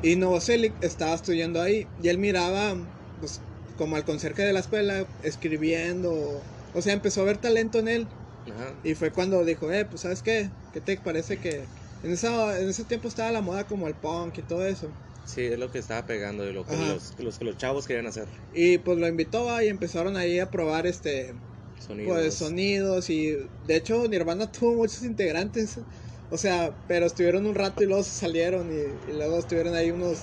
Y Novoselic estaba estudiando ahí y él miraba pues, como al conserje de la escuela escribiendo. O sea, empezó a ver talento en él. Ajá. Y fue cuando dijo, eh, pues sabes qué, ¿qué te parece que en, esa, en ese tiempo estaba la moda como el punk y todo eso? Sí, es lo que estaba pegando y lo que los, los, que los chavos querían hacer. Y pues lo invitó ¿va? y empezaron ahí a probar este Sonidos. pues sonidos y de hecho Nirvana tuvo muchos integrantes. O sea, pero estuvieron un rato y luego se salieron y, y luego estuvieron ahí unos...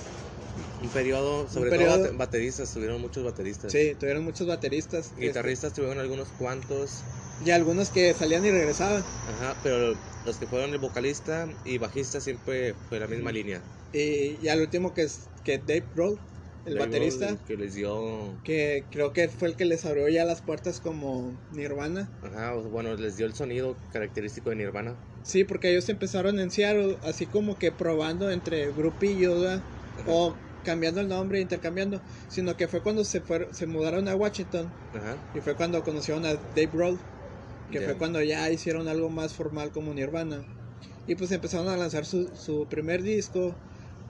Un periodo, sobre periodo- todo bate- bateristas, tuvieron muchos bateristas. Sí, tuvieron muchos bateristas. este, Guitarristas tuvieron algunos cuantos. y algunos que salían y regresaban. Ajá, pero los que fueron el vocalista y bajista siempre fue la misma línea. Y, y al último que es que Dave Grohl, el baterista, Que les dio. que creo que fue el que les abrió ya las puertas como Nirvana. Ajá, bueno, les dio el sonido característico de Nirvana. Sí, porque ellos empezaron en Seattle así como que probando entre grupillos. O cambiando el nombre, intercambiando, sino que fue cuando se fueron, se mudaron a Washington Ajá. y fue cuando conocieron a Dave Grohl, que Ya. fue cuando ya hicieron algo más formal como Nirvana. Y pues empezaron a lanzar su, su primer disco.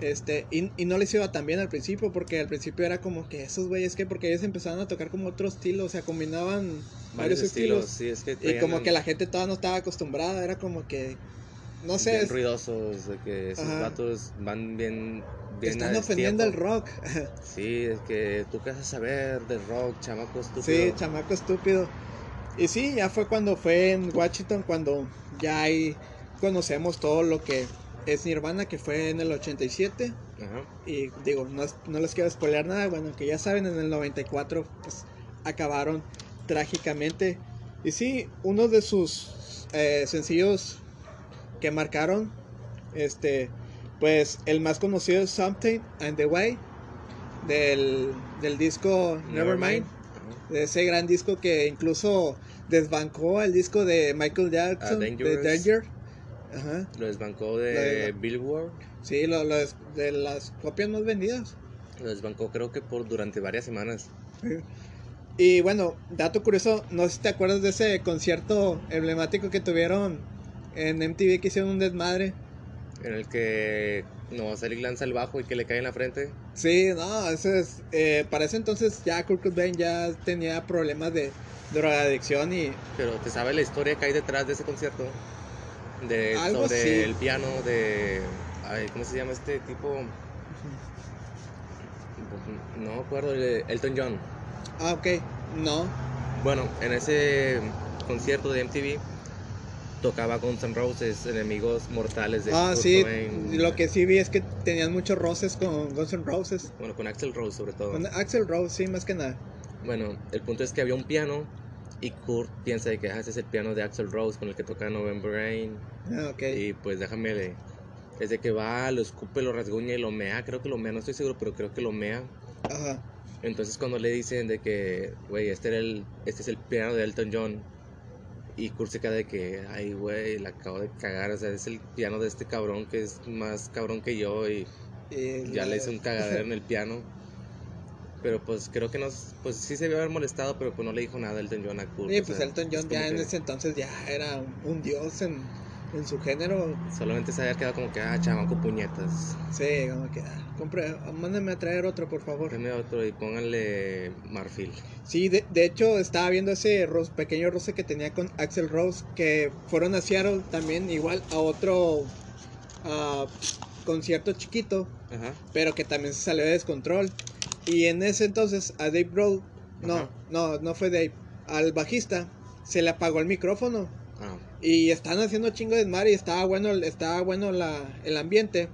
Este, y, y no les iba tan bien al principio, porque al principio era como que esos güeyes que, porque ellos empezaron a tocar como otro estilo, o sea, combinaban varios, estilos. estilos, sí, es que Y como que la gente todavía no estaba acostumbrada, era como que, no sé, bien es- ruidosos, de que esos Ajá. vatos van bien. bien están ofendiendo destiempo. rock. Sí, es que tú qué vas a saber de rock, chamaco estúpido. sí, chamaco estúpido. Y sí, ya fue cuando fue en Washington, cuando ya ahí conocemos todo lo que es Nirvana, que fue en el 87. Ajá. Y digo, no, no les quiero spoilear nada, bueno, que ya saben, en el 94 pues acabaron trágicamente. Y sí, uno de sus eh, sencillos que marcaron, este, pues el más conocido es Something and the Way, del, del disco Nevermind, de ese gran disco que incluso desbancó el disco de Michael Jackson, de Dangerous. Danger. Ajá. Lo desbancó Lo de Billboard. Sí, lo, lo des- de las copias más vendidas. Lo desbancó creo que por durante varias semanas. Y bueno, dato curioso, no sé si te acuerdas de ese concierto emblemático que tuvieron en MTV que hicieron un desmadre. En el que no Selig lanza el bajo y que le cae en la frente. Sí, no, ese es, eh, para ese entonces ya Kurt Cobain ya tenía problemas de drogadicción y Pero te sabes la historia que hay detrás de ese concierto. De, Algo sobre el piano de. Ay, ¿Cómo se llama este tipo? No me acuerdo, Elton John. Ah, ok, no, Bueno, en ese concierto de MTV tocaba Guns N' Roses, enemigos mortales de ah, Kurt sí, Cobain. lo que sí vi es que tenían muchos roces con Guns N' Roses, Bueno, con Axel Rose sobre todo. con Axel Rose, sí, más que nada. Bueno, el punto es que había un piano y Kurt piensa de que ah, ese es el piano de Axel Rose con el que toca November Rain. Ah, ok, Y pues déjame le... Es de que va, lo escupe, lo rasguña y lo mea. Creo que lo mea, no estoy seguro, pero creo que lo mea. ajá, Entonces cuando le dicen de que, güey, este, era el, este es el piano de Elton John. Y Kurt se queda de que, ay, güey, la acabo de cagar. O sea, es el piano de este cabrón que es más cabrón que yo. Y y ya le hice un cagadero en el piano. Pero pues creo que no, pues sí se debió haber molestado, pero pues no le dijo nada a Elton John a Kurt. Sí, pues sea, Elton John ya en que ese entonces ya era un, un dios en, en su género. Solamente se había quedado como que, ah, chamaco, puñetas. Sí, como que, ah, compre, mándame a traer otro, por favor. Otro y pónganle marfil. Sí, de, de hecho estaba viendo ese pequeño roce que tenía con Axel Rose, que fueron a Seattle también, igual a otro ah, concierto chiquito, Ajá. pero que también se salió de descontrol. Y en ese entonces a Dave Grohl, no, Ajá. no, no fue Dave, al bajista se le apagó el micrófono. Ah, Y están haciendo chingo de desmadre y estaba bueno, el- estaba bueno la, el ambiente.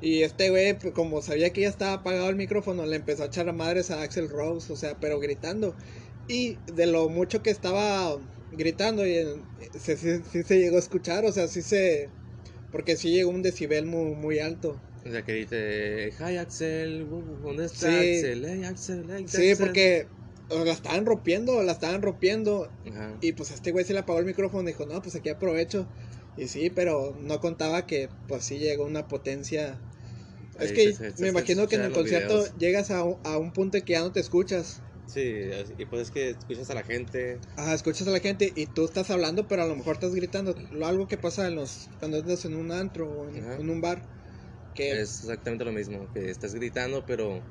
Y este güey, pues, como sabía que ya estaba apagado el micrófono, le empezó a echar a madres a Axel Rose, o sea, pero gritando. Y de lo mucho que estaba gritando, y se, sí, sí se llegó a escuchar, o sea, sí se... Porque sí llegó un decibel muy, muy alto. O sea, que dice, hi Axel, ¿dónde está Sí. Axel? Hey Axel, hey Sí, Axel". porque la estaban rompiendo, la estaban rompiendo. Ajá. Y pues este güey se le apagó el micrófono y dijo, no, pues aquí aprovecho. Y sí, pero no contaba que pues sí llegó una potencia. Es que se- se- me se imagino que en el concierto videos. llegas a un, a un punto en que ya no te escuchas. Sí, y pues es que escuchas a la gente. Ajá, escuchas a la gente y tú estás hablando, pero a lo mejor estás gritando. Lo algo que pasa en los cuando andas en un antro o en un bar. Es exactamente lo mismo, que estás gritando, pero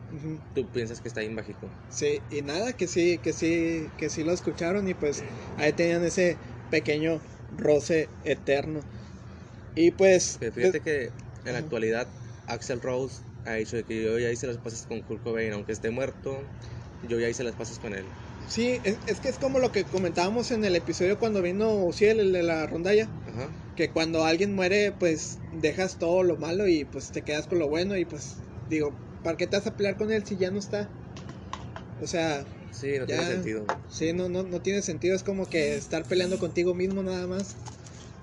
tú piensas que está bien bajito. Sí, y nada, que sí, que sí, que sí lo escucharon y pues ahí tenían ese pequeño roce eterno. Y pues, Pero fíjate que en la actualidad Axel Rose ha dicho de que yo ya hice las pases con Kurt Cobain, aunque esté muerto, yo ya hice las pases con él. sí, es, es que es como lo que comentábamos en el episodio cuando vino Uciel, el de la rondalla, Ajá. que cuando alguien muere, pues dejas todo lo malo y pues te quedas con lo bueno y pues digo, ¿para qué te vas a pelear con él si ya no está? O sea, Sí, no Ya. tiene sentido. sí, no, no, no tiene sentido, es como que estar peleando contigo mismo nada más.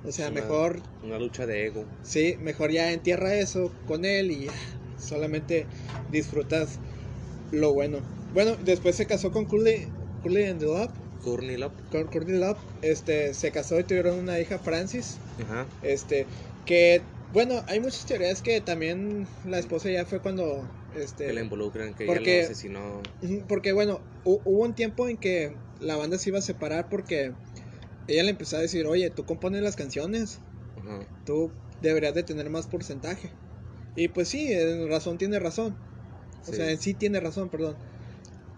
O sea, una- mejor Una lucha de ego. Sí, mejor ya entierra eso con él y solamente disfrutas lo bueno. Bueno, después se casó con Courtney, Courtney and the Love, Courtney Love. Courtney Love, este, se casó y tuvieron una hija, Francis, Ajá. este, que, bueno, hay muchas teorías que también la esposa ya fue cuando, este, Que le involucran, que porque- ella lo asesinó. Porque bueno, hu- hubo un tiempo en que la banda se iba a separar porque ella le empezó a decir, oye, tú compones las canciones, Ajá. tú deberías de tener más porcentaje. Y pues sí, en razón tiene razón. O Sí. sea, en sí tiene razón, perdón.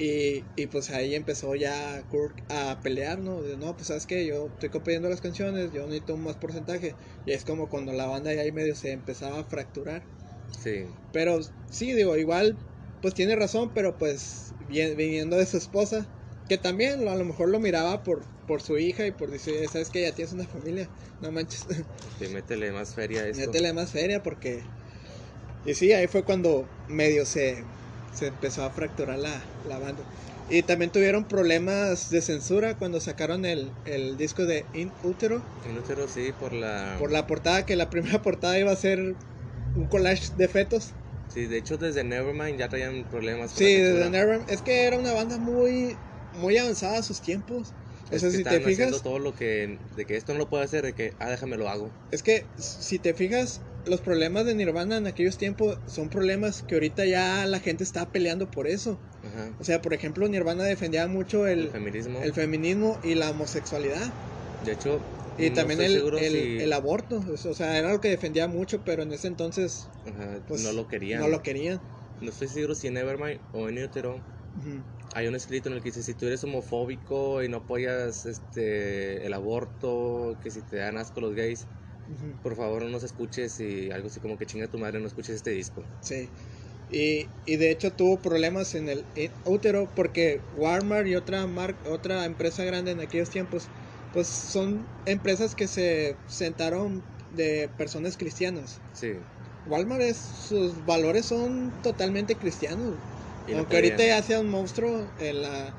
Y, y pues ahí empezó ya Kurt a pelear, ¿no? De, no, pues sabes que yo estoy componiendo las canciones, yo necesito más porcentaje. Y es como cuando la banda ya ahí medio se empezaba a fracturar. Sí. Pero sí, digo, igual, pues tiene razón, pero pues vi- viniendo de su esposa, que también a lo mejor lo miraba por, por su hija y por decir, sabes que ya tienes una familia, no manches. Que métele más feria a esto. Métele más feria porque... Y sí, ahí fue cuando medio se, se empezó a fracturar la, la banda. Y también tuvieron problemas de censura cuando sacaron el, el disco de In Utero. En útero sí, por la... Por la portada, que la primera portada iba a ser un collage de fetos. Sí, de hecho desde Nevermind ya traían problemas Sí, desde. Nevermind. Es que era una banda muy, muy avanzada a sus tiempos. O Es sea, que si te fijas, todo lo que... De que esto no lo puedo hacer, de que, ah, déjame lo hago. es que si te fijas, los problemas de Nirvana en aquellos tiempos son problemas que ahorita ya la gente está peleando por eso. Ajá. O sea, por ejemplo, Nirvana defendía mucho El, el, feminismo. el feminismo y la homosexualidad. De hecho... Y no también estoy el, si- el aborto. O sea, era lo que defendía mucho, pero en ese entonces Ajá, pues, no lo querían. no lo querían. No estoy seguro si en Nevermind o en Utero hay un escrito en el que dice si tú eres homofóbico y no apoyas este el aborto, que si te dan asco los gays, Por favor no nos escuches y algo así como que chinga tu madre no escuches este disco. Sí. Y, y de hecho tuvo problemas en el en útero porque Walmart y otra mar- otra empresa grande en aquellos tiempos, pues son empresas que se sentaron de personas cristianas. Sí. Walmart es, sus valores son totalmente cristianos. Y no Aunque ahorita podían. ya sea un monstruo en la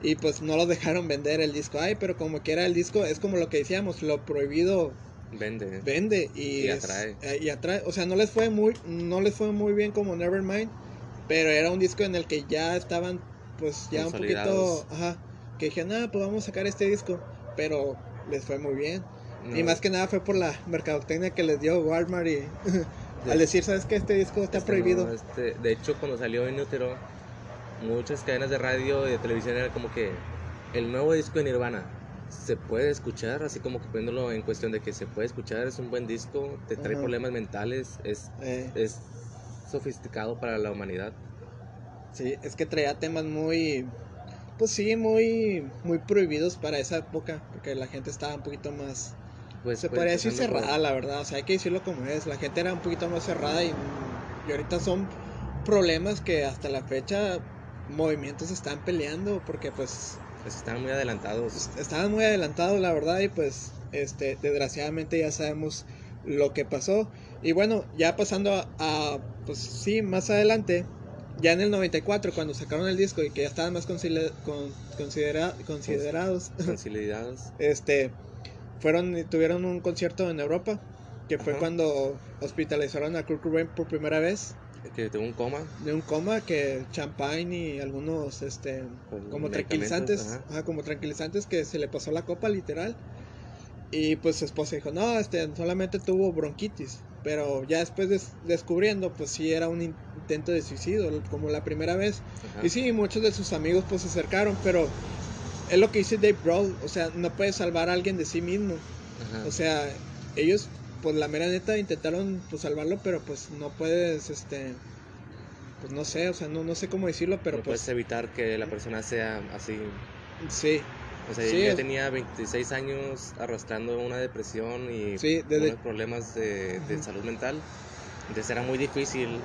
y pues no los dejaron vender el disco. Ay, pero como quiera el disco es como lo que decíamos, lo prohibido Vende. vende y, Y es- atrae. eh, y atrae. O sea no les fue muy no les fue muy bien como Nevermind pero era un disco en el que ya estaban pues ya un poquito ajá que dijeron ah pues vamos a sacar este disco pero les fue muy bien. No, y más que nada fue por la mercadotecnia que les dio Walmart y al decir sabes que este disco está este prohibido no, este, de hecho, cuando salió en Utero, muchas cadenas de radio y de televisión era como que el nuevo disco de Nirvana se puede escuchar, así como que poniéndolo en cuestión de que se puede escuchar, es un buen disco, te trae problemas mentales, es, Eh, es sofisticado para la humanidad. sí es que traía temas muy pues sí muy muy prohibidos para esa época porque la gente estaba un poquito más Pues, Se pues, podría decir por- cerrada, la verdad. O sea, hay que decirlo como es. La gente era un poquito más cerrada y, y ahorita son problemas que hasta la fecha movimientos están peleando porque pues pues, están muy adelantados. estaban muy adelantados, la verdad, y pues este desgraciadamente ya sabemos lo que pasó. Y bueno, ya pasando a, a, pues sí, más adelante, ya en el 94 cuando sacaron el disco y que ya estaban más considera- con- considera- considerados este fueron y tuvieron un concierto en Europa que fue Ajá. cuando hospitalizaron a Kurt Cobain por primera vez Que tuvo un coma. de un coma que champagne y algunos este como tranquilizantes ajá. ajá, como tranquilizantes que se le pasó la copa literal y pues su esposa dijo no este solamente tuvo bronquitis pero ya después des- descubriendo pues sí era un intento de suicidio, como la primera vez. Ajá. Y sí, muchos de sus amigos pues se acercaron, pero es lo que dice Dave Grohl, o sea, no puedes salvar a alguien de sí mismo. O sea, ellos, pues la mera neta intentaron pues salvarlo, pero pues no puedes, este, pues no sé, o sea, no, no sé cómo decirlo, pero no pues puedes evitar que la persona sea así. sí, O sea, Sí, yo tenía 26 años arrastrando una depresión y Sí, desde- unos problemas de, de salud mental. Entonces era muy difícil.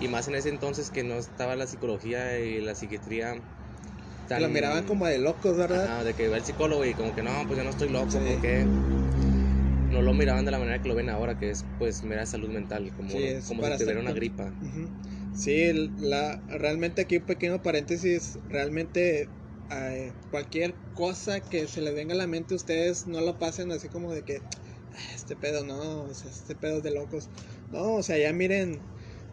Y más en ese entonces que no estaba la psicología y la psiquiatría tan... lo miraban como de locos, ¿verdad? Ajá, de que va el psicólogo y como que no, pues yo no estoy loco, Sí. porque no lo miraban de la manera que lo ven ahora, que es pues mera salud mental, como, Sí, es como si tuviera una gripa. Sí, la, realmente aquí un pequeño paréntesis, realmente eh, cualquier cosa que se les venga a la mente ustedes no lo pasen así como de que "Ah, este pedo no, o sea, este pedo es de locos. No, o sea, ya miren,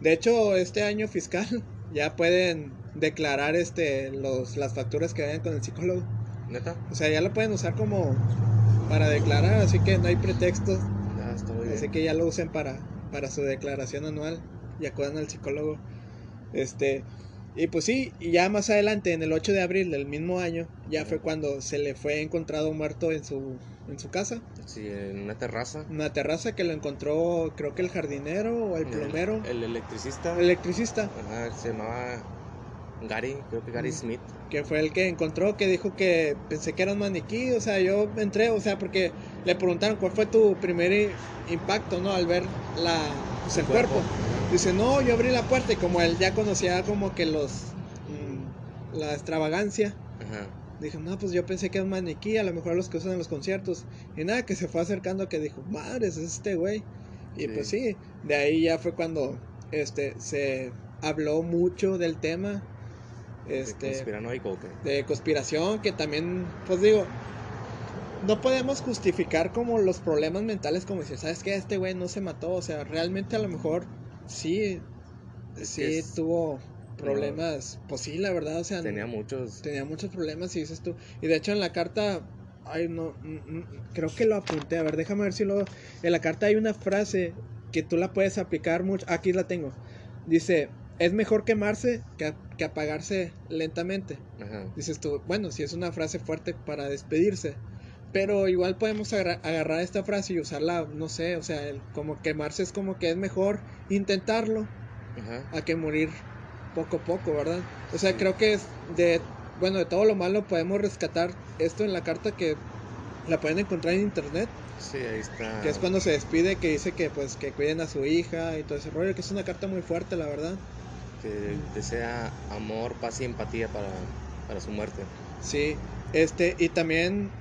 de hecho este año fiscal ya pueden declarar este los las facturas que vayan con el psicólogo. ¿Neta? O sea, ya lo pueden usar como para declarar, así que no hay pretextos. Ya, está muy bien. Así que ya lo usen para, para su declaración anual y acudan al psicólogo. Este, y pues sí, y ya más adelante, en el 8 de abril del mismo año, ya fue cuando se le fue encontrado muerto en su, en su casa. Sí, en una terraza. Una terraza que lo encontró, creo que el jardinero o el plomero, El, el electricista. el electricista, Ajá, se llamaba Gary, creo que Gary Mm. Smith. que fue el que encontró, que dijo que pensé que era un maniquí. O sea, yo entré, o sea, porque le preguntaron cuál fue tu primer impacto, ¿no? Al ver la, pues, el cuerpo. Dice, no, yo abrí la puerta y como él ya conocía como que los... mm, la extravagancia. Ajá. Dije, no, pues yo pensé que era un maniquí, a lo mejor los que usan en los conciertos. Y nada, que se fue acercando que dijo, madres, es este güey. Y Sí. pues sí, de ahí ya fue cuando este se habló mucho del tema. Este, ¿De conspiranoico conspiración, que también, pues digo, no podemos justificar como los problemas mentales como decir, ¿sabes qué? Este güey no se mató, o sea, realmente a lo mejor sí, Es sí es- tuvo problemas, pues sí, la verdad, o sea, Tenía muchos. tenía muchos problemas y dices tú, y de hecho en la carta, ay no, creo que lo apunté, a ver, déjame ver si lo, en la carta hay una frase que tú la puedes aplicar mucho, aquí la tengo, dice, es mejor quemarse que, que apagarse lentamente. Ajá. Dices tú, bueno, si es una frase fuerte para despedirse, pero igual podemos agarra- agarrar esta frase y usarla, no sé, o sea, el- como quemarse es como que es mejor intentarlo Ajá. a que morir poco a poco, ¿verdad? O sea, Sí. creo que es de, bueno, de todo lo malo podemos rescatar esto en la carta que la pueden encontrar en internet, Sí, ahí está. que es cuando se despide, que dice que pues que cuiden a su hija y todo ese rollo, que es una carta muy fuerte, la verdad. Que desea amor, paz y empatía para, para su muerte. Sí, este, y también,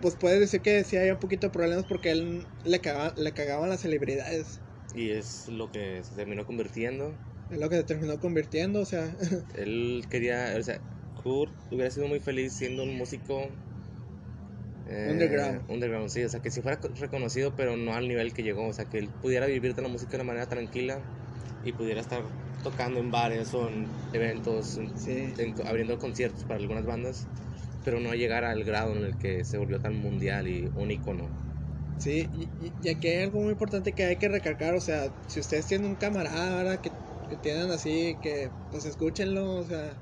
pues puedes decir que sí hay un poquito de problemas porque él le, caga- le cagaban las celebridades. Y es lo que se terminó convirtiendo. Es lo que se terminó convirtiendo, o sea, Él quería, o sea, Kurt hubiera sido muy feliz siendo un músico eh, Underground. Underground, sí, o sea, que si fuera co- reconocido, pero no al nivel que llegó, o sea, que él pudiera vivir de la música de una manera tranquila y pudiera estar tocando en bares o en eventos, en- sí. en- abriendo conciertos para algunas bandas, pero no llegar al grado en el que se volvió tan mundial y un icono. Sí, y, y- aquí hay algo muy importante que hay que recalcar, o sea, si ustedes tienen un camarada que, que tienen así, que pues escúchenlo, o sea,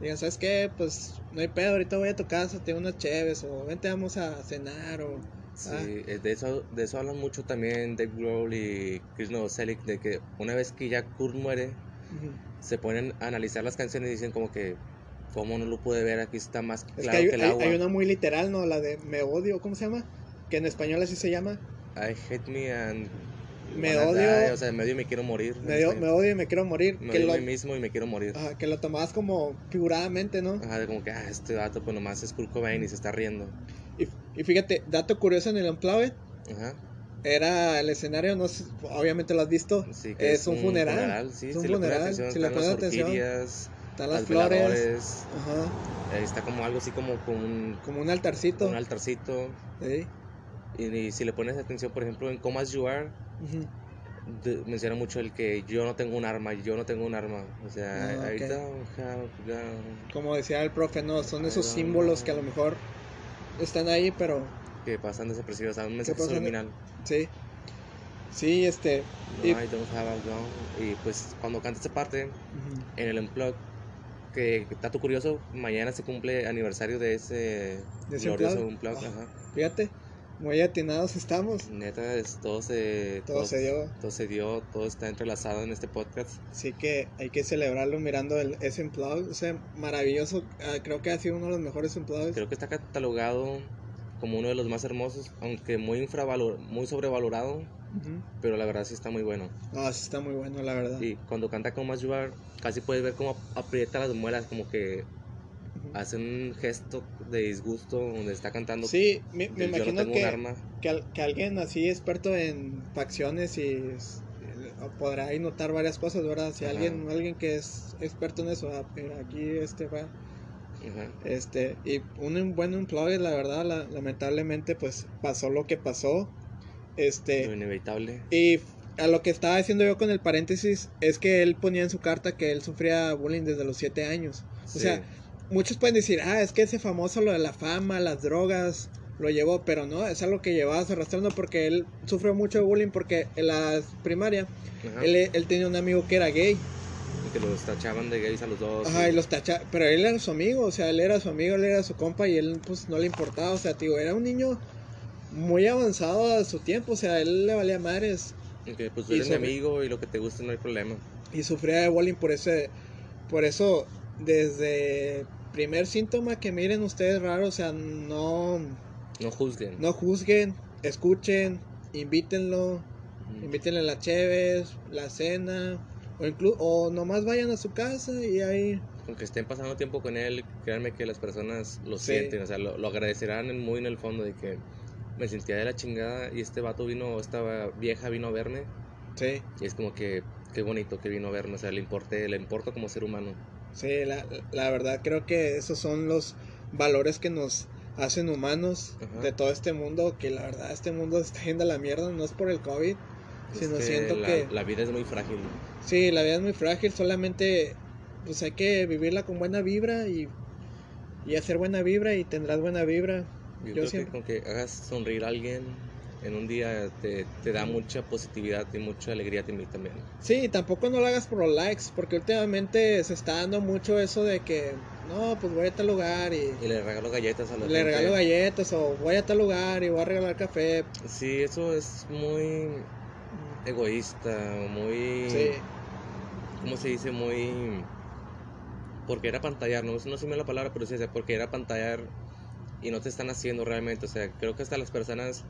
digan, ¿sabes qué? Pues no hay pedo, ahorita voy a tu casa, tengo unas cheves, o vente vamos a cenar, o... Sí, Ah. de eso, de eso hablan mucho también Dave Grohl y Chris Novoselic, de que una vez que ya Kurt muere. Se ponen a analizar las canciones y dicen como que, ¿cómo no lo pude ver? Aquí está más Es claro que hay, que el hay- agua. hay una muy literal, ¿no? La de me odio, ¿cómo se llama? Que en español así se llama. I hate me and Me odio. die, o sea, me odio y me quiero morir. Me, dio- me odio y me quiero morir. Me que, odio lo, a mí mismo y me quiero morir. ajá, que lo tomabas como figuradamente, ¿no? Ajá, de como que, ah, este vato pues nomás es Kurt Cobain y se está riendo. Y, y fíjate, dato curioso en el Unplugged, Ajá, era el escenario, no sé, obviamente lo has visto, sí, que es, un funeral. sí, es un si funeral, atención, si le pones atención, orquídeas, están las flores, ajá, eh, está como algo así como con un, como un altarcito. un altarcito. sí, Y, y si le pones atención, por ejemplo, en Come As You Are, ujú. de- menciona mucho el que yo no tengo un arma, yo no tengo un arma. O sea, Ah, I, I don't have gun. Como decía el profe, no, son esos símbolos que a lo mejor están ahí, pero Que pasan desapercibidos, o sea, un mensaje subliminal. sí. Sí, este. No, y- I don't have a gun. Y pues cuando canta esa parte en el Unplug, que dato curioso, mañana se cumple aniversario de ese, ¿De ese glorioso? Unplug. Ah. Ajá. Fíjate, muy atinados estamos. Neta, es- todo se... Todo se dio. Todo se dio, todo está entrelazado en este podcast. Así que hay que celebrarlo mirando el, ese unplug. O sea, maravilloso. Ah, creo que ha sido uno de los mejores unplugs. Creo que está catalogado como uno de los más hermosos, aunque muy infravalor, muy sobrevalorado, Ujú. pero la verdad sí está muy bueno. No, sí está muy bueno, la verdad. Y cuando canta con más casi puedes ver cómo aprieta las muelas, como que Ujú. hace un gesto de disgusto donde está cantando. Sí, me, me no imagino tengo que, arma. que, que alguien así experto en facciones y s- podrá ahí notar varias cosas, ¿verdad? Si Ajá. alguien alguien que es experto en eso, ah, aquí este va, Ajá. este y un buen unplug, la verdad, la- lamentablemente pues pasó lo que pasó. Este Lo inevitable. y a lo que estaba diciendo yo con el paréntesis es que él ponía en su carta que él sufría bullying desde los 7 años. O Sí. sea, muchos pueden decir, ah, es que ese famoso lo de la fama, las drogas, lo llevó, pero no, es algo que llevaba arrastrando porque él sufrió mucho bullying porque en la primaria él, él tenía un amigo que era gay, Y que los tachaban de gays a los dos. ajá, y- los tacha, pero él era su amigo, o sea, él era su amigo, él era su compa y él pues no le importaba, o sea, tío, era un niño muy avanzado a su tiempo, o sea, él le valía madres y que pues tú eres mi sobre- amigo y lo que te guste no hay problema. y sufría de bullying por ese por eso desde primer síntoma que miren ustedes raro o sea no No juzguen. no juzguen escuchen invítenlo Ujú. invítenle las cheves la cena o inclu o nomás vayan a su casa y ahí Aunque estén pasando tiempo con él, créanme que las personas lo Sí. sienten, o sea, lo, lo agradecerán muy en el fondo de que me sentía de la chingada y este vato vino, esta vieja vino a verme sí y es como que qué bonito que vino a verme, o sea, le importé, le importo como ser humano. sí la, la verdad creo que esos son los valores que nos hacen humanos Ajá. de todo este mundo que la verdad este mundo está yendo a la mierda no es por el covid sino siento la, que la vida es muy frágil. Sí, la vida es muy frágil, solamente pues hay que vivirla con buena vibra y, y hacer buena vibra y tendrás buena vibra. Yo, Yo creo siempre- que con que hagas sonreír a alguien en un día te, te da mucha positividad y mucha alegría a ti también. Sí, tampoco no lo hagas por los likes, porque últimamente se está dando mucho eso de que, no, pues voy a tal lugar y Y le regalo galletas a la le gente. regalo galletas o voy a tal lugar y voy a regalar café. Sí, eso es muy egoísta, muy... Sí, ¿Cómo se dice? Muy... Porque era pantallar, no, no sé bien la palabra, pero sí, porque era pantallar y no te están haciendo realmente. O sea, creo que hasta las personas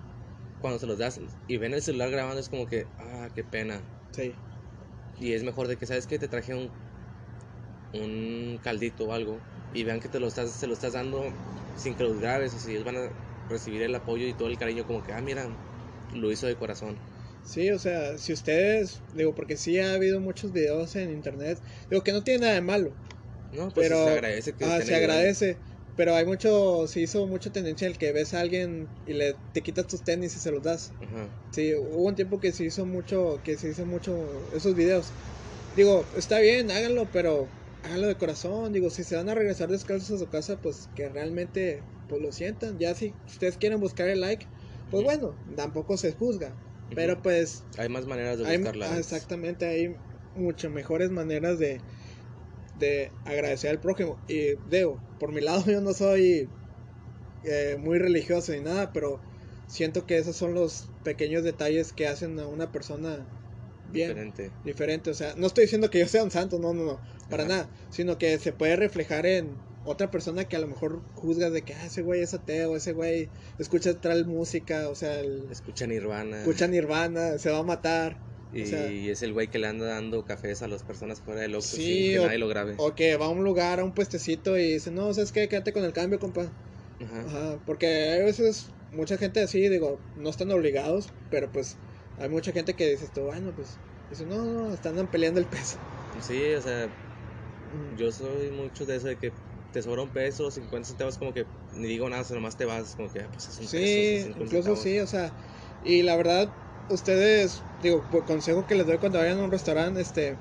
cuando se los das y ven el celular grabando es como que, ah, qué pena. sí, Y es mejor de que, ¿sabes que Te traje un, un caldito o algo y vean que te lo estás, se lo estás dando sin que los grabes. O sea, ellos van a recibir el apoyo y todo el cariño como que, ah, mira, lo hizo de corazón. Sí, o sea, si ustedes, digo, porque sí ha habido muchos videos en internet, digo que no tiene nada de malo, No, pues pero se agradece que ah, se ayudando. agradece pero hay mucho se hizo mucha tendencia el que ves a alguien y le te quitas tus tenis y se los das Ajá. sí hubo un tiempo que se hizo mucho que se hizo mucho esos videos digo está bien háganlo pero háganlo de corazón digo si se van a regresar descalzos a su casa pues que realmente pues lo sientan ya si ustedes quieren buscar el like pues bueno tampoco se juzga pero pues Hay más maneras de buscarla. exactamente, hay mucho mejores maneras de, de agradecer al prójimo. Y digo, por mi lado yo no soy eh, muy religioso ni nada, pero siento que esos son los pequeños detalles que hacen a una persona bien Diferente. diferente. O sea, no estoy diciendo que yo sea un santo, no, no, no, para Ajá. nada, sino que se puede reflejar en otra persona que a lo mejor juzga de que ah, ese güey es ateo, ese güey escucha tal música, o sea, el, Escucha Nirvana. escucha Nirvana, se va a matar. Y o sea- es el güey que le anda dando cafés a las personas fuera del Oxxo Sí, que o- nadie lo grabe. O que va a un lugar, a un puestecito y dice, no, ¿sabes qué? Quédate con el cambio, compa. Ajá. Ajá, porque hay veces mucha gente así, digo, no están obligados, pero pues hay mucha gente que dice esto, bueno, pues, dice, no, no, están peleando el peso. Sí, o sea, yo soy mucho de eso de que te sobra un peso, 50 centavos, como que ni digo nada, sino nomás te vas, como que ah, pues es un Sí, peso. es 50 incluso centavos. sí, o sea, y la verdad, ustedes, digo, por consejo que les doy cuando vayan a un restaurante, este,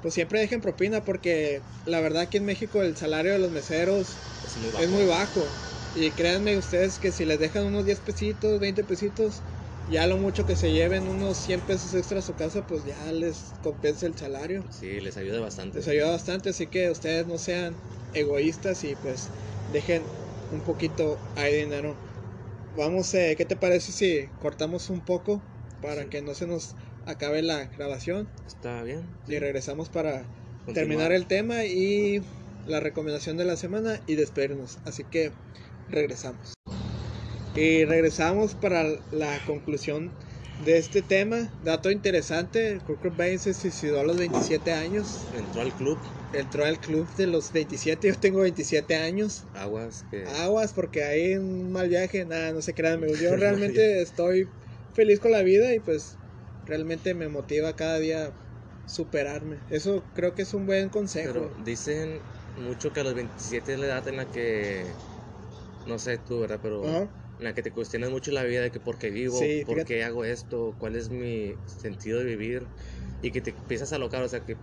pues siempre dejen propina porque la verdad aquí en México el salario de los meseros Es muy bajo. es muy bajo. Y créanme ustedes que si les dejan unos 10 pesitos, 20 pesitos, ya lo mucho que se lleven unos 100 pesos extra a su casa, pues ya les compensa el salario. Sí, les ayuda bastante. Les ayuda bastante, así que ustedes no sean egoístas y pues dejen un poquito ahí dinero. Vamos, eh, ¿qué te parece si cortamos un poco para Sí. que no se nos acabe la grabación Está bien. y regresamos para Continuar. terminar el tema y la recomendación de la semana y despedirnos. Así que regresamos. Y regresamos para la conclusión de este tema. Dato interesante, Kurt Cobain se suicidó a los 27 años. Entró al club, Entró al club de los 27, yo tengo 27 años. aguas, que... Aguas porque hay un mal viaje, nada, no se crean. Yo realmente estoy feliz con la vida y pues realmente me motiva cada día superarme. Eso creo que es un buen consejo. Pero dicen mucho que a los 27 es la edad en la que, no sé tú, ¿verdad? Pero en la que te cuestionas mucho la vida de que por qué vivo, Sí, por fíjate. qué hago esto, cuál es mi sentido de vivir y que te empiezas a alocar, o sea que.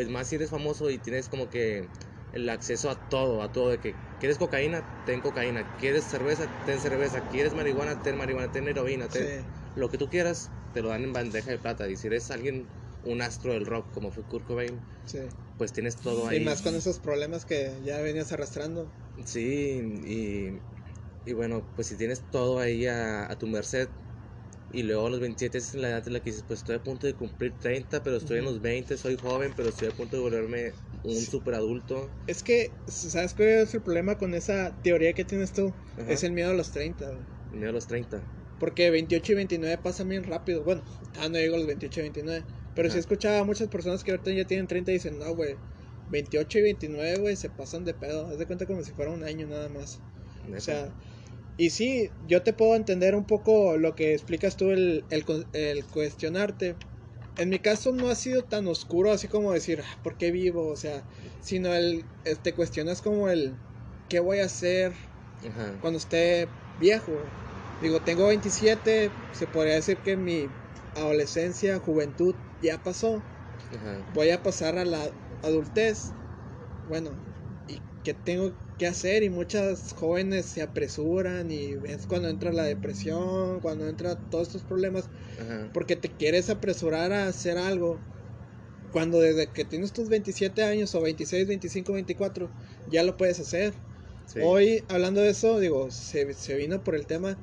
Pues más si eres famoso y tienes como que el acceso a todo, a todo, de que quieres cocaína, ten cocaína, quieres cerveza, ten cerveza, quieres marihuana, ten marihuana, ten heroína, ten Sí. lo que tú quieras, te lo dan en bandeja de plata. Y si eres alguien, un astro del rock como fue Kurt Cobain, Sí. pues tienes todo ahí. Y más con esos problemas que ya venías arrastrando. Sí, y, y bueno, pues si tienes todo ahí a, a tu merced, y luego a los 27 es la edad en la que dices, pues estoy a punto de cumplir 30, pero estoy en Ujú. los 20, soy joven, pero estoy a punto de volverme un Sí. super adulto. Es que, ¿sabes cuál es el problema con esa teoría que tienes tú? Ajá. Es el miedo a los 30. güey. Mira a los 30. Porque 28 y 29 pasan bien rápido. Bueno, ah, no digo los 28 y 29. Pero Ajá. sí he escuchado a muchas personas que ahorita ya tienen 30 y dicen, no, güey, 28 y 29, güey, se pasan de pedo. Haz de cuenta como si fuera un año nada más. O neta. sea, y sí, yo te puedo entender un poco lo que explicas tú, el, el, el cuestionarte. En mi caso no ha sido tan oscuro así como decir, "Ah, ¿por qué vivo? O sea, sino el, el- te cuestionas como el, ¿qué voy a hacer Ajá. cuando esté viejo? Digo, tengo 27, se podría decir que mi adolescencia, juventud ya pasó. Ajá. Voy a pasar a la adultez. Bueno, ¿y qué tengo que hacer? Y muchas jóvenes se apresuran y es cuando entra la depresión, cuando entra todos estos problemas, Ajá. porque te quieres apresurar a hacer algo. Cuando desde que tienes tus 27 años o 26, 25, 24, ya lo puedes hacer. Sí. Hoy, hablando de eso, digo, se, se vino por el tema.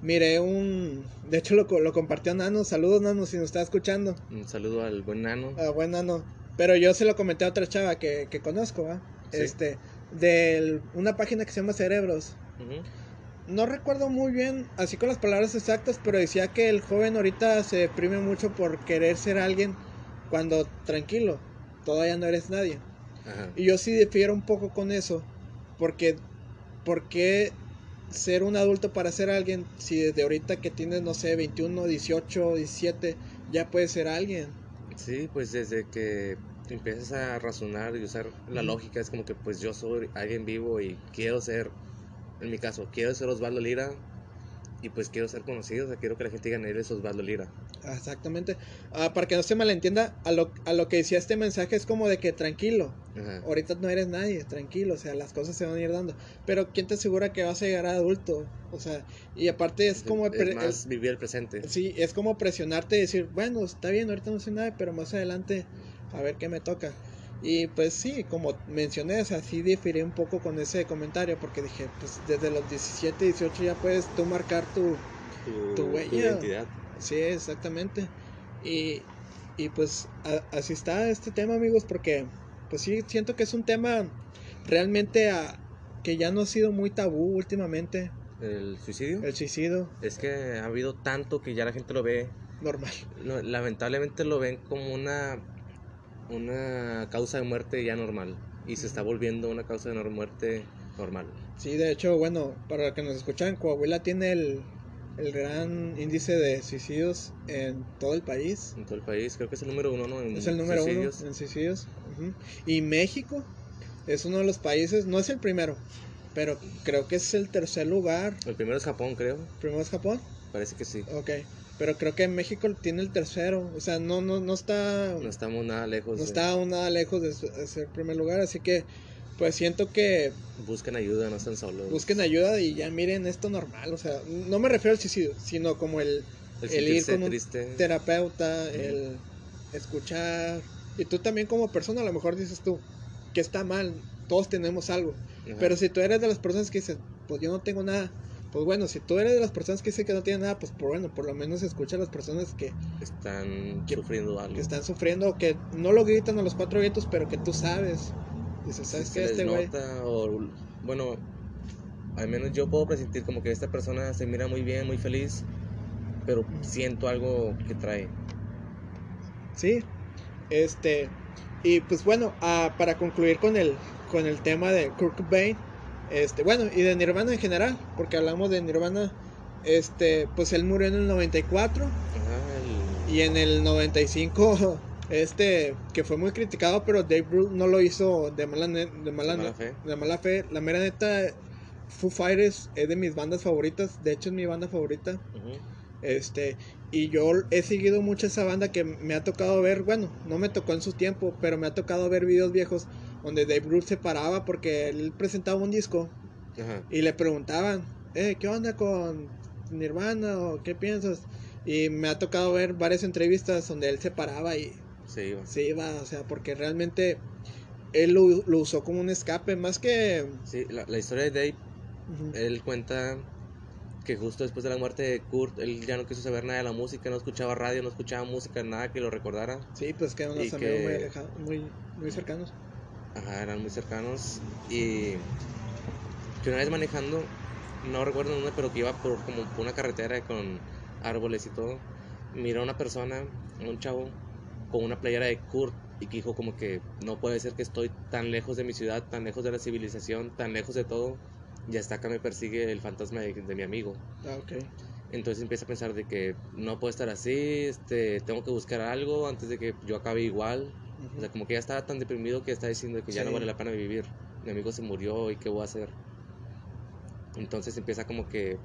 Miré un. De hecho, lo, lo compartió Nano. Saludos, Nano, si nos está escuchando. Un saludo al buen nano. Ah, buen Nano. Pero yo se lo comenté a otra chava que, que conozco, ¿va? Sí. Este. De una página que se llama Cerebros. No recuerdo muy bien, así con las palabras exactas, pero decía que el joven ahorita se deprime mucho por querer ser alguien cuando tranquilo, todavía no eres nadie. Ajá. Y yo sí difiero un poco con eso, porque ¿por qué ser un adulto para ser alguien si desde ahorita que tienes, no sé, 21, 18, 17, ya puedes ser alguien? Sí, pues desde que empiezas a razonar y usar la lógica, es como que pues yo soy alguien vivo y quiero ser, en mi caso, quiero ser Osvaldo Lira y pues quiero ser conocido, o sea, quiero que la gente diga, él es Osvaldo Lira. Ah, Exactamente. Ah, para que no se malentienda, a lo, a lo que decía este mensaje es como de que tranquilo, Ajá. ahorita no eres nadie, tranquilo, o sea, las cosas se van a ir dando. Pero ¿quién te asegura que vas a llegar a adulto? O sea, y aparte es como... es más vivir el presente. Sí, es como presionarte y decir, bueno, está bien, ahorita no sé nada, pero más adelante a ver qué me toca. Y pues sí, como mencioné, o sea, sí diferí un poco con ese comentario porque dije, pues desde los 17, 18 ya puedes tú marcar tu... Tu, tu tu huella. identidad. Sí, exactamente. Y, y pues a- así está este tema, amigos, porque pues sí, siento que es un tema realmente a- que ya no ha sido muy tabú últimamente, El suicidio. el suicidio Es que ha habido tanto que ya la gente lo ve, normal. no, lamentablemente lo ven como una, una causa de muerte ya normal y se está volviendo una causa de muerte normal. Sí, de hecho, bueno, para los que nos escuchan, Coahuila tiene el, el gran índice de suicidios en todo el país. En todo el país, creo que es el número uno, ¿no? En Es el número suicidios. uno en suicidios. ujú. Y México es uno de los países, no es el primero, pero creo que es el tercer lugar. El primero es Japón, creo. Primero es Japón. Parece que sí. Ok, pero creo que México tiene el tercero, o sea, no no no está No estamos nada lejos. no de- está nada lejos de, ser primer lugar, así que pues siento que Busquen ayuda, no están solos. busquen ayuda y ya miren esto normal. O sea, no me refiero al suicidio, sino como el, El, el ir con un triste. terapeuta, el escuchar. Y tú también como persona a lo mejor dices tú que está mal, todos tenemos algo. Ajá. Pero si tú eres de las personas que dicen, pues yo no tengo nada, pues bueno, si tú eres de las personas que dicen que no tienen nada, pues por bueno, por lo menos escucha a las personas que, Están que- sufriendo algo. que están sufriendo, que no lo gritan a los cuatro vientos, pero que tú sabes. Dices, ¿sabes Si qué? Este güey. bueno al menos yo puedo presentir como que esta persona se mira muy bien muy feliz pero siento algo que trae Sí, este, y pues bueno, ah, para concluir con el, con el tema de Kurt Cobain, este, bueno, y de Nirvana en general, porque hablamos de Nirvana, este, pues él murió en el 94 Ajá, el- y en el 95, este, que fue muy criticado, pero Dave Grohl no lo hizo de mala, de mala, De mala ne- fe. de mala fe. La mera neta, Foo Fighters es de mis bandas favoritas, de hecho es mi banda favorita. Este, y yo he seguido mucho esa banda que me ha tocado ver, bueno, no me tocó en su tiempo, pero me ha tocado ver videos viejos donde Dave Grohl se paraba porque él presentaba un disco ajá, y le preguntaban, eh, ¿qué onda con Nirvana o qué piensas? Y me ha tocado ver varias entrevistas donde él se paraba y se iba se iba, o sea, porque realmente él lo, lo usó como un escape, más que... sí la, la historia de Dave Ujú. él cuenta que justo después de la muerte de Kurt él ya no quiso saber nada de la música no escuchaba radio no escuchaba música nada que lo recordara Sí, pues que eran unos amigos muy, que- alejados, muy, muy cercanos. Ajá, eran muy cercanos. Y que una vez manejando, no recuerdo dónde, pero que iba por como por una carretera con árboles y todo, miró a una persona, un chavo, con una playera de Kurt y que dijo como que no puede ser que estoy tan lejos de mi ciudad, tan lejos de la civilización, tan lejos de todo, y hasta acá me persigue el fantasma de, de mi amigo. Ah, ok. Entonces empieza a pensar de que no puede estar así, este, tengo que buscar algo antes de que yo acabe igual. O sea, como que ya estaba tan deprimido que está diciendo que ya no vale la pena vivir. Mi amigo se murió y qué voy a hacer. Entonces empieza como que,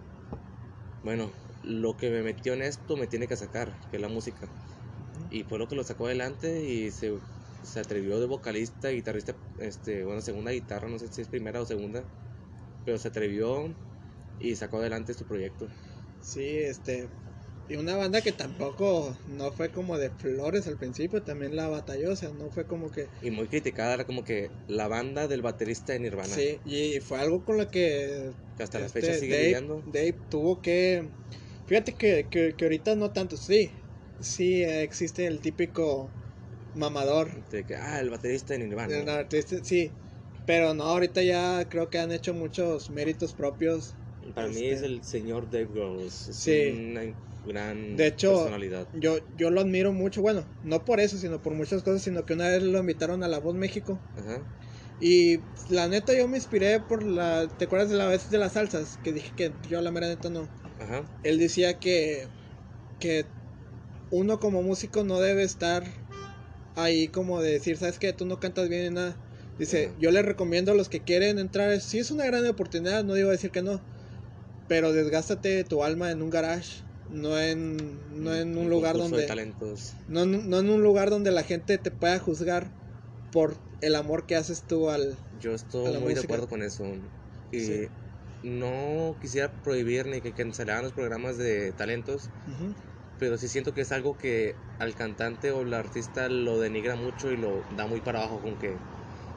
bueno, lo que me metió en esto me tiene que sacar, que es la música. Y fue lo que lo sacó adelante y se, se atrevió de vocalista, guitarrista, este, bueno, segunda guitarra, no sé si es primera o segunda, pero se atrevió y sacó adelante su proyecto. Sí, este. Y una banda que tampoco no fue como de flores al principio, también la batalló, o sea, no fue como que. Y muy criticada, era como que la banda del baterista de Nirvana. Sí, y fue algo con lo que. Que hasta la este, fecha sigue Dave, lidiando. Dave tuvo que. Fíjate que, que, que ahorita no tanto, sí. Sí existe el típico mamador. De que, ah, el baterista de Nirvana. del artista, sí. Pero no, ahorita ya creo que han hecho muchos méritos propios. Para mí Este- es el señor Dave Grohl. Es Sí. Gran De hecho, personalidad. Yo, yo lo admiro mucho, bueno, no por eso, sino por muchas cosas, sino que una vez lo invitaron a La Voz México. Ajá. Y la neta yo me inspiré por la... ¿Te acuerdas de la vez de las salsas? Que dije que yo la mera neta no. Ajá. Él decía que, que uno como músico no debe estar ahí como de decir, ¿sabes qué? Tú no cantas bien ni nada. Dice, Ajá. yo les recomiendo a los que quieren entrar, sí es una gran oportunidad, no digo decir que no, pero desgástate tu alma en un garage, no en, no en un lugar de donde... talentos. No, no en un lugar donde la gente te pueda juzgar por el amor que haces tú al... Yo estoy muy de acuerdo con eso. Y Sí. no quisiera prohibir ni que cancelaran los programas de talentos, pero sí siento que es algo que al cantante o al artista lo denigra mucho y lo da muy para abajo, con que,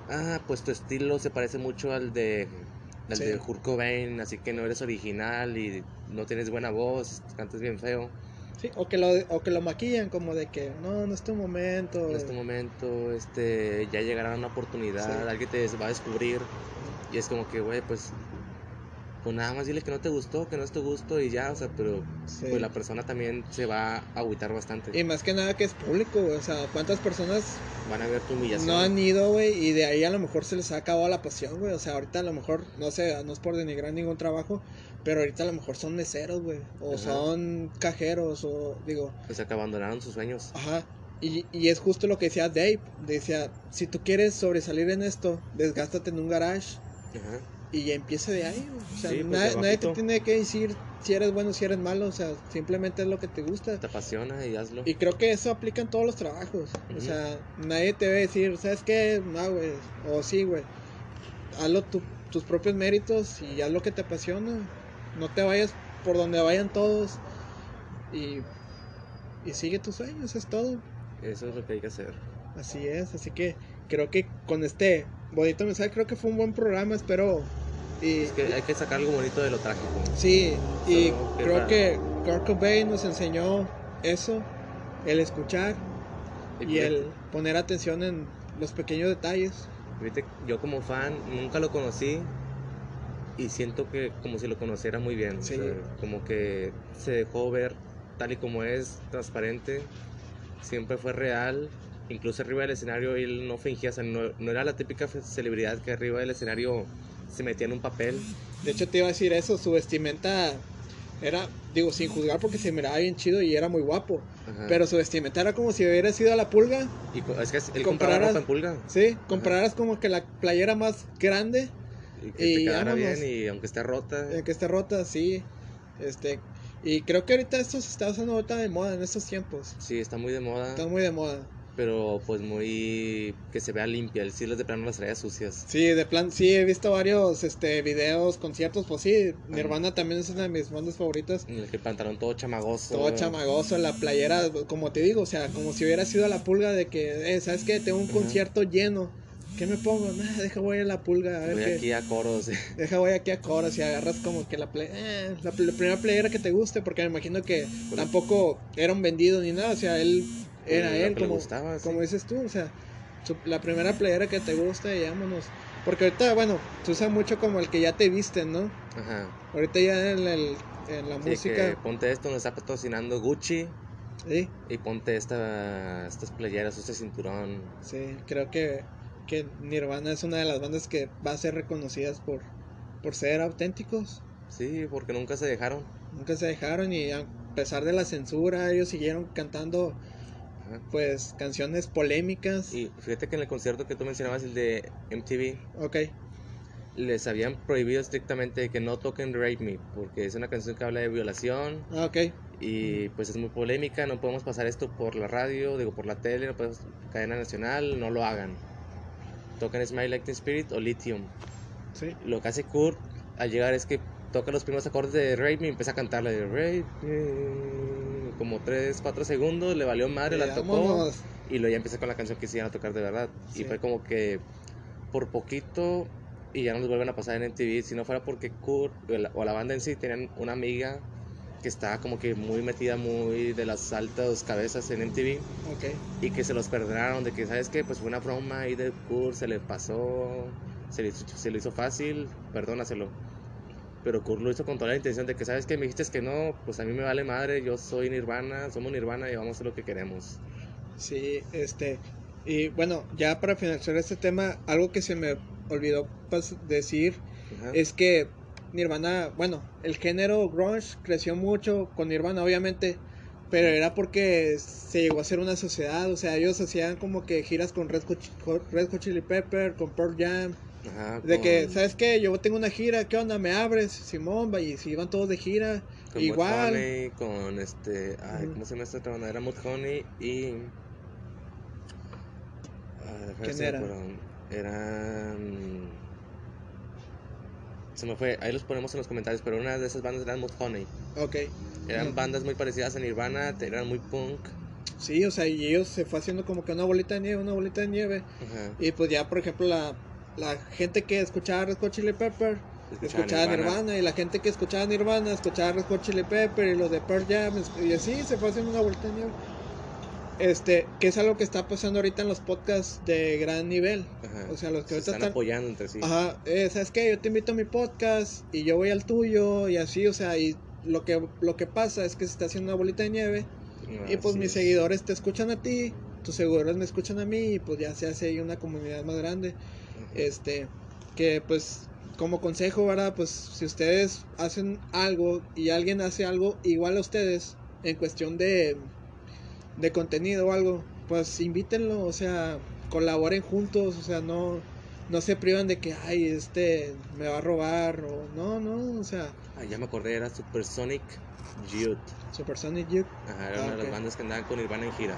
ah, pues tu estilo se parece mucho al de al Sí. de Kurt Cobain, así que no eres original y no tienes buena voz, cantas bien feo. Sí, o que, lo, o que lo maquillan como de que no, no es tu momento. En este momento, este, ya llegará una oportunidad, Sí. alguien te va a descubrir y es como que, güey, pues, pues nada más dile que no te gustó, que no es tu gusto y ya, o sea, pero Sí. pues la persona también se va a agüitar bastante. Y más que nada que es público, güey, o sea, ¿cuántas personas Van a ver tu humillación. no han ido, güey? Y de ahí a lo mejor se les ha acabado la pasión, güey. O sea, ahorita a lo mejor, no sé, no es por denigrar ningún trabajo, pero ahorita a lo mejor son meseros, güey. O Ajá. son cajeros, o digo, O sea, que abandonaron sus sueños. Ajá. Y, y es justo lo que decía Dave. Decía, si tú quieres sobresalir en esto, desgástate en un garage Ajá. Y empiece de ahí. O sea, Sí, pues, na- de nadie te tiene que decir si eres bueno, si eres malo. O sea, simplemente es lo que te gusta. Te apasiona y hazlo. Y creo que eso aplica en todos los trabajos. O sea, nadie te va a decir, ¿sabes qué? No, güey. O sí, güey. hazlo tu- tus propios méritos y haz lo que te apasiona. No te vayas por donde vayan todos y, y sigue tus sueños, es todo. Eso es lo que hay que hacer. Así es, así que creo que con este bonito mensaje creo que fue un buen programa, espero y Es que hay que sacar algo bonito de lo trágico. sí, y creo que Kurt Cobain nos enseñó eso, el escuchar y fíjate- el poner atención en los pequeños detalles. yo como fan nunca lo conocí y siento que como si lo conociera muy bien. o Sí. sea, como que se dejó ver tal y como es, transparente. Siempre fue real. Incluso arriba del escenario él no fingía, o sea, no, no era la típica celebridad que arriba del escenario se metía en un papel. De hecho te iba a decir eso, su vestimenta era, digo, sin juzgar porque se miraba bien chido y era muy guapo, Ajá. pero su vestimenta era como si hubiera sido a la pulga, Y es que él compararas- ropa en pulga. ¿sí? Compararas como que la playera más grande Y que Y te quedara vámonos. bien y aunque esté rota. eh, que esté rota, sí. Este, y creo que ahorita esto se está usando ahorita de moda en estos tiempos. Sí, está muy de moda. Está muy de moda. Pero pues muy... que se vea limpia. El sí las de plano las traía sucias. Sí, de plan, sí, he visto varios este, videos, conciertos, pues sí, Nirvana también es una de mis bandas favoritas. En el que pantalón todo chamagoso. Todo chamagoso, la playera, como te digo, o sea, como si hubiera sido la pulga de que, eh, ¿sabes qué? Tengo un Ajá. concierto lleno. ¿Qué me pongo? Nah, deja voy a la pulga, a ver Voy aquí a coros. Deja voy aquí a coros y agarras como que la, play- eh, la primera playera que te guste, porque me imagino que Pues- tampoco era un vendido ni nada, o sea, él era él, que como, gustaba, sí. como dices tú, o sea, su- la primera playera que te gusta y vámonos. Porque ahorita, bueno, se usa mucho como el que ya te visten, ¿no? Ajá. Ahorita ya en, el, en la Sí, que música, ponte esto, nos está patrocinando Gucci. sí, Y ponte esta, estas playeras, este cinturón. sí, creo que, que Nirvana es una de las bandas que va a ser reconocidas por, por ser auténticos. Sí, porque nunca se dejaron. Nunca se dejaron y a pesar de la censura, ellos siguieron cantando Ajá. pues canciones polémicas. Y fíjate que en el concierto que tú mencionabas, el de MTV, Ok, les habían prohibido estrictamente que no toquen Rape Me, porque es una canción que habla de violación ah, ok, y pues es muy polémica, no podemos pasar esto por la radio, digo por la tele, no podemos cadena nacional, no lo hagan. Tocan Smile Like Teen Spirit o Lithium. sí. Lo que hace Kurt al llegar es que toca los primeros acordes de Rape Me y empieza a cantarla de Rape Me, como 3, 4 segundos, le valió madre, la tocó vámonos. y luego ya empieza con la canción que se iban a tocar de verdad. Sí. Y fue como que por poquito y ya no los vuelven a pasar en MTV. Si no fuera porque Kurt o la, o la banda en sí tenían una amiga que estaba como que muy metida, muy de las altas cabezas en MTV Ok, y que se los perdonaron. De que, ¿sabes qué? Pues fue una broma ahí de Kurt, se le pasó, se le, hizo- se le hizo fácil, perdónaselo. Pero Kurt lo hizo con toda la intención de que, ¿sabes qué? Me dijiste que no, pues a mí me vale madre, yo soy Nirvana, somos Nirvana y vamos a hacer lo que queremos. sí, este. Y bueno, ya para finalizar este tema, algo que se me olvidó decir Ajá. es que Nirvana, bueno, el género grunge creció mucho con Nirvana, obviamente, pero era porque se llegó a ser una sociedad, o sea, ellos hacían como que giras con Red Hot, Red Hot Chili Pepper, con Pearl Jam, Ajá, de que, ¿sabes qué? Yo tengo una gira, ¿qué onda? ¿Me abres? Simón, va, y si iban todos de gira, con igual. Con este, ay. ¿cómo se llama esta otra banda? Era Mudhoney y... Ah, déjame ver ¿Quién era? Eran... Se me fue, ahí los ponemos en los comentarios, pero una de esas bandas era Mudhoney. ok. Eran bandas muy parecidas a Nirvana, eran muy punk. Sí, o sea, y ellos se fue haciendo como que una bolita de nieve, una bolita de nieve. Ajá. Y pues ya, por ejemplo, la, la gente que escuchaba Red Hot Chili Pepper, escuchaba Nirvana. Nirvana. y la gente que escuchaba Nirvana escuchaba Red Hot Chili Pepper y los de Pearl Jam y así se fue haciendo una vuelta de nieve. Este, que es algo que está pasando ahorita en los podcasts de gran nivel. Ajá. O sea, los que Se ahorita están están apoyando entre sí. Ajá, eh, ¿sabes qué? Yo te invito a mi podcast y yo voy al tuyo y así, o sea, y lo que lo que pasa es que se está haciendo una bolita de nieve y pues mis es. seguidores te escuchan a ti, tus seguidores me escuchan a mí y pues ya se hace ahí una comunidad más grande. Este, que pues como consejo, ¿verdad? Pues si ustedes hacen algo y alguien hace algo igual a ustedes en cuestión de, de contenido o algo, pues invítenlo, o sea, colaboren juntos, o sea, no, no se privan de que, ay, este me va a robar o no, no, o sea, Ah, ya me acordé, era Supersonic Youth. Supersonic Youth, Ajá, era Ah, una de ok. las bandas que andaban con Nirvana en gira.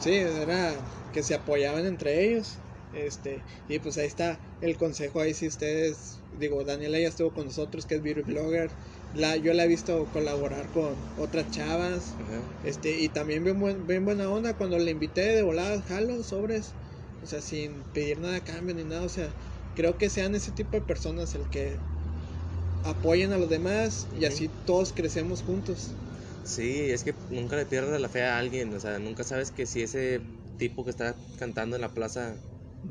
sí, era que se apoyaban entre ellos. Este, y pues ahí está el consejo ahí si ustedes, digo, Daniela ya estuvo con nosotros, que es beauty blogger. La, yo la he visto colaborar con otras chavas. Ajá. Este, y también bien, buen, bien buena onda cuando le invité de volada, jalo, sobres. O sea, sin pedir nada a cambio ni nada. O sea, creo que sean ese tipo de personas el que apoyen a los demás y así todos crecemos juntos. Sí, es que nunca le pierdas la fe a alguien, o sea, nunca sabes que si ese tipo que está cantando en la plaza,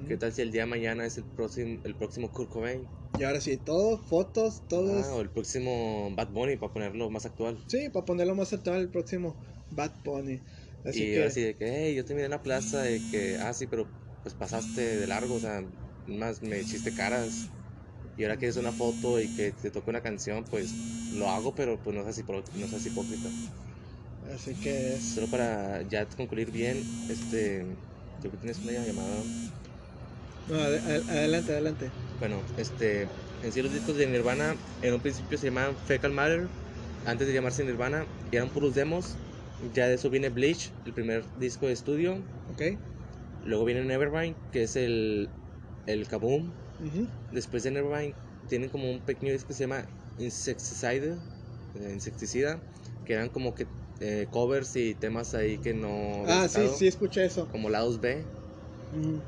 ¿qué tal si el día de mañana es el próximo, el próximo Kurt Cobain? Y ahora sí, todo, fotos, todos. Ah, o el próximo Bad Bunny, para ponerlo más actual. Sí, para ponerlo más actual el próximo Bad Bunny. Así y que, ahora sí de que, hey, yo te miré en la plaza, de que, ah, sí, pero pues pasaste de largo, o sea, más me hiciste caras. Y ahora que es una foto y que te toque una canción, pues lo hago, pero pues no seas, no seas hipócrita. así que es. Solo para ya concluir bien, este, creo que tienes una llamada. No, ade- ade- adelante, adelante. Bueno, este, en sí los discos de Nirvana en un principio se llamaban Fecal Matter, antes de llamarse Nirvana, y eran puros demos. Ya de eso viene Bleach, el primer disco de estudio. ¿Ok? Luego viene Nevermind, que es el, el Kaboom. Ujú. Después de Nevermind tienen como un pequeño disco que se llama Insecticide, eh, Insecticida, que eran como que eh, covers y temas ahí que no Ah, sí, sí, escuché eso. como lados B.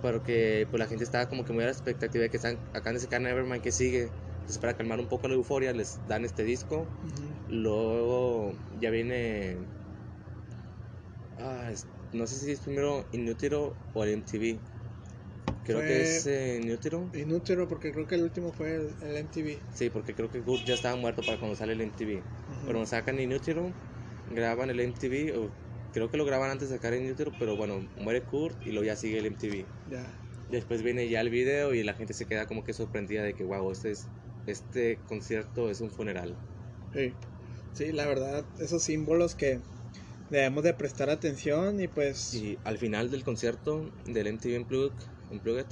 Porque pues la gente estaba como que muy a la expectativa de que están, acaban de sacar Nevermind que sigue. Entonces para calmar un poco la euforia les dan este disco. Luego ya viene... Ah, no sé si es primero Inútero o el MTV. Creo Fue- que es eh, Inútero. Inútero, porque creo que el último fue el, el MTV. Sí, porque creo que Kurt ya estaba muerto para cuando sale el MTV. Ujú. Pero sacan Inútero, graban el MTV, creo que lo graban antes de sacar Inútero, pero bueno, muere Kurt y luego ya sigue el MTV. Ya. Después viene ya el video y la gente se queda como que sorprendida de que, wow, este, es, este concierto es un funeral. Sí. Sí, la verdad, esos símbolos que debemos de prestar atención y pues... Y al final del concierto del MTV Unplugged, Unplugged,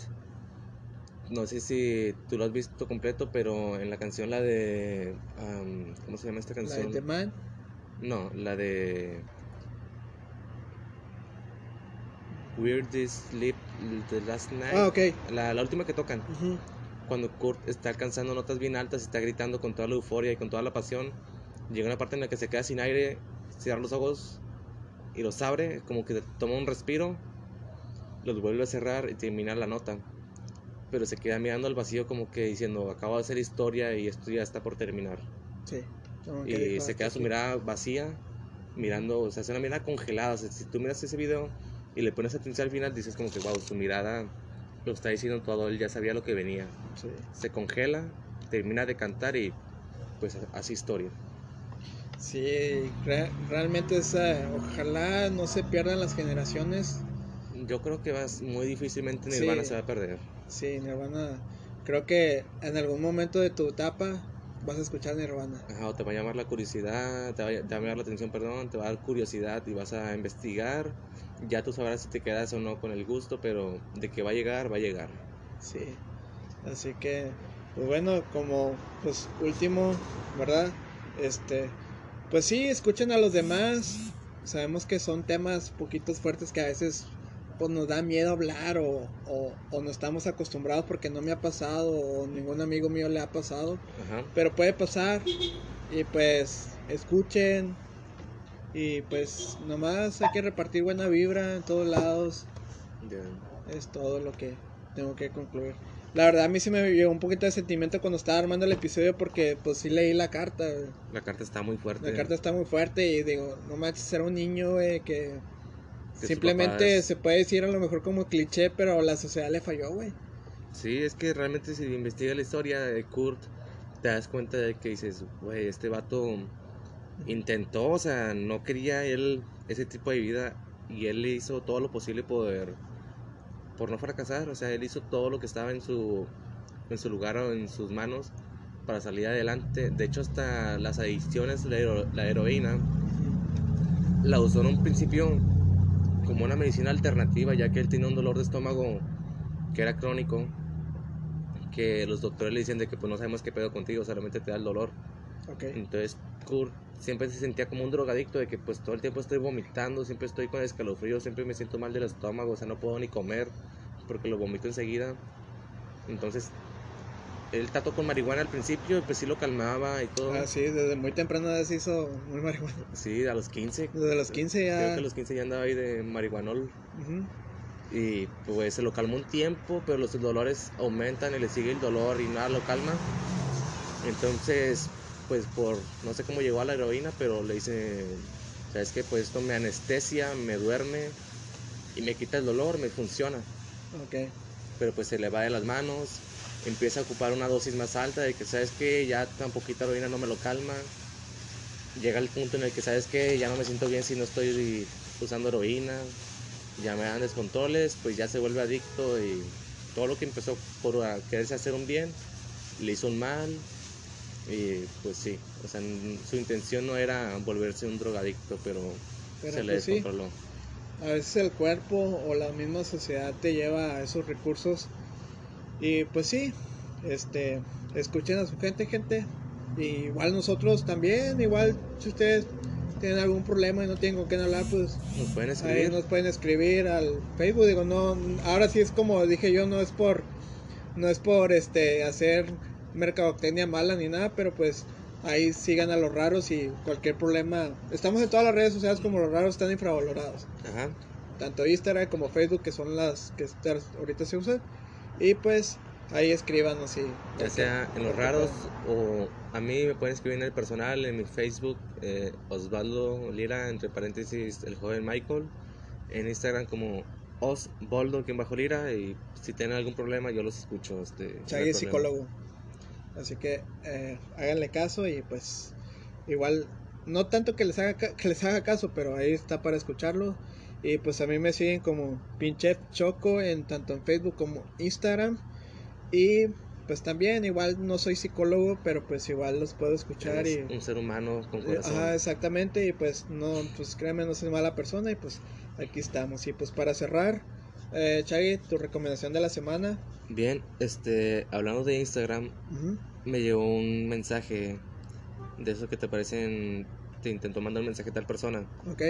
no sé si tú lo has visto completo, pero en la canción la de... am, ¿Cómo se llama esta La de canción? The Man. No, la de... Weird This Sleep The Last Night. Ah, ok. la, la última que tocan. Ujú. cuando Kurt está alcanzando notas bien altas, está gritando con toda la euforia y con toda la pasión, llega una parte en la que se queda sin aire, cierra los ojos y los abre, como que toma un respiro, los vuelve a cerrar y termina la nota. Pero se queda mirando al vacío como que diciendo, acabo de hacer historia y esto ya está por terminar. Sí. Y se queda "Hasta su aquí". mirada vacía, mirando, o sea, es una mirada congelada. O sea, si tú miras ese video y le pones atención al final, dices como que, wow, su mirada lo está diciendo todo, él ya sabía lo que venía Sí. se congela, termina de cantar y pues hace historia. Sí, re- realmente es, ojalá no se pierdan las generaciones. Yo creo que vas muy difícilmente Sí. Nirvana se va a perder. Sí, Nirvana, creo que en algún momento de tu etapa vas a escuchar Nirvana. Ajá, o te va a llamar la curiosidad, te va, a- te va a llamar la atención, perdón, te va a dar curiosidad y vas a investigar. Ya tú sabrás si te quedas o no con el gusto, pero de que va a llegar, va a llegar. Sí, así que, pues bueno, como pues último, ¿verdad? Este, pues sí, escuchen a los demás. Sabemos que son temas poquitos fuertes que a veces pues nos da miedo hablar o, o, o no estamos acostumbrados porque no me ha pasado o ningún amigo mío le ha pasado. Ajá. Pero puede pasar y pues escuchen y pues nomás hay que repartir buena vibra en todos lados. Es todo lo que tengo que concluir. La verdad a mí sí me llegó un poquito de sentimiento cuando estaba armando el episodio porque pues sí leí la carta. La carta está muy fuerte. La carta está muy fuerte y digo, no manches, era un niño güey, que simplemente es- se puede decir a lo mejor como cliché, pero la sociedad le falló, güey. Sí, es que realmente si investigas la historia de Kurt, te das cuenta de que dices, güey, este vato intentó, o sea, no quería él ese tipo de vida y él hizo todo lo posible por, por no fracasar, o sea, él hizo todo lo que estaba en su, en su lugar o en sus manos para salir adelante. De hecho, hasta las adicciones, la, hero- la heroína, la usó en un principio como una medicina alternativa, ya que él tenía un dolor de estómago que era crónico, que los doctores le dicen de que pues no sabemos qué pedo contigo, solamente te da el dolor. Ok. Entonces Kurt siempre se sentía como un drogadicto, de que pues todo el tiempo estoy vomitando, siempre estoy con escalofríos, siempre me siento mal del estómago, o sea, no puedo ni comer, porque lo vomito enseguida. Entonces, él trató con marihuana al principio, pues sí lo calmaba y todo. Ah, sí, desde muy temprano ya se hizo muy marihuana. Sí, a los 15. Desde los 15 ya. Creo que a los 15 ya andaba ahí de marihuanol. Y pues se lo calmó un tiempo, pero los dolores aumentan y le sigue el dolor y nada lo calma. Entonces, pues por, no sé cómo llegó a la heroína, pero le dice, ¿sabes qué? Pues esto me anestesia, me duerme y me quita el dolor, me funciona. Ok. Pero pues se le va de las manos, empieza a ocupar una dosis más alta de que, ¿sabes qué? Ya tan poquita heroína no me lo calma. Llega el punto en el que, ¿sabes qué? Ya no me siento bien si no estoy usando heroína. Ya me dan descontroles, pues ya se vuelve adicto y todo lo que empezó por quererse hacer un bien, le hizo un mal. Y pues sí, o sea, su intención no era volverse un drogadicto, pero, Pero se le pues sí. descontroló. A veces el cuerpo o la misma sociedad te lleva a esos recursos. Y pues sí, este, escuchen a su gente, gente. Y igual nosotros también, igual si ustedes tienen algún problema y no tienen con quién hablar, pues Nos pueden ahí escribir. nos pueden escribir al Facebook. Digo, no, ahora sí es como dije yo, no es por, no es por este hacer mercadotecnia mala ni nada, pero pues ahí sigan a los raros y cualquier problema. Estamos en todas las redes sociales como los raros están infravalorados Ajá. tanto Instagram como Facebook, que son las que ahorita se usan. Y pues ahí escríbanos y Ya sea en los raros o a mí me pueden escribir en el personal, en mi Facebook, eh, Osvaldo Lira, entre paréntesis, el joven Michael. En Instagram como Osvaldo, quien bajo Lira. Y si tienen algún problema, yo los escucho. Este, no Chagui es psicólogo. Así que eh, háganle caso y pues igual no tanto que les haga que les haga caso, pero ahí está para escucharlo. Y pues a mí me siguen como Pinchef Choco en tanto en Facebook como Instagram. Y pues también igual no soy psicólogo, pero pues igual los puedo escuchar Es y un ser humano con Eh, corazón. Ajá, exactamente, y pues no, pues créeme, no soy mala persona y pues aquí estamos. Y pues para cerrar, eh, Chagui, tu recomendación de la semana. Bien, este, hablando de Instagram, me llegó un mensaje de eso que te parecen. Te intentó mandar un mensaje a tal persona. Ok,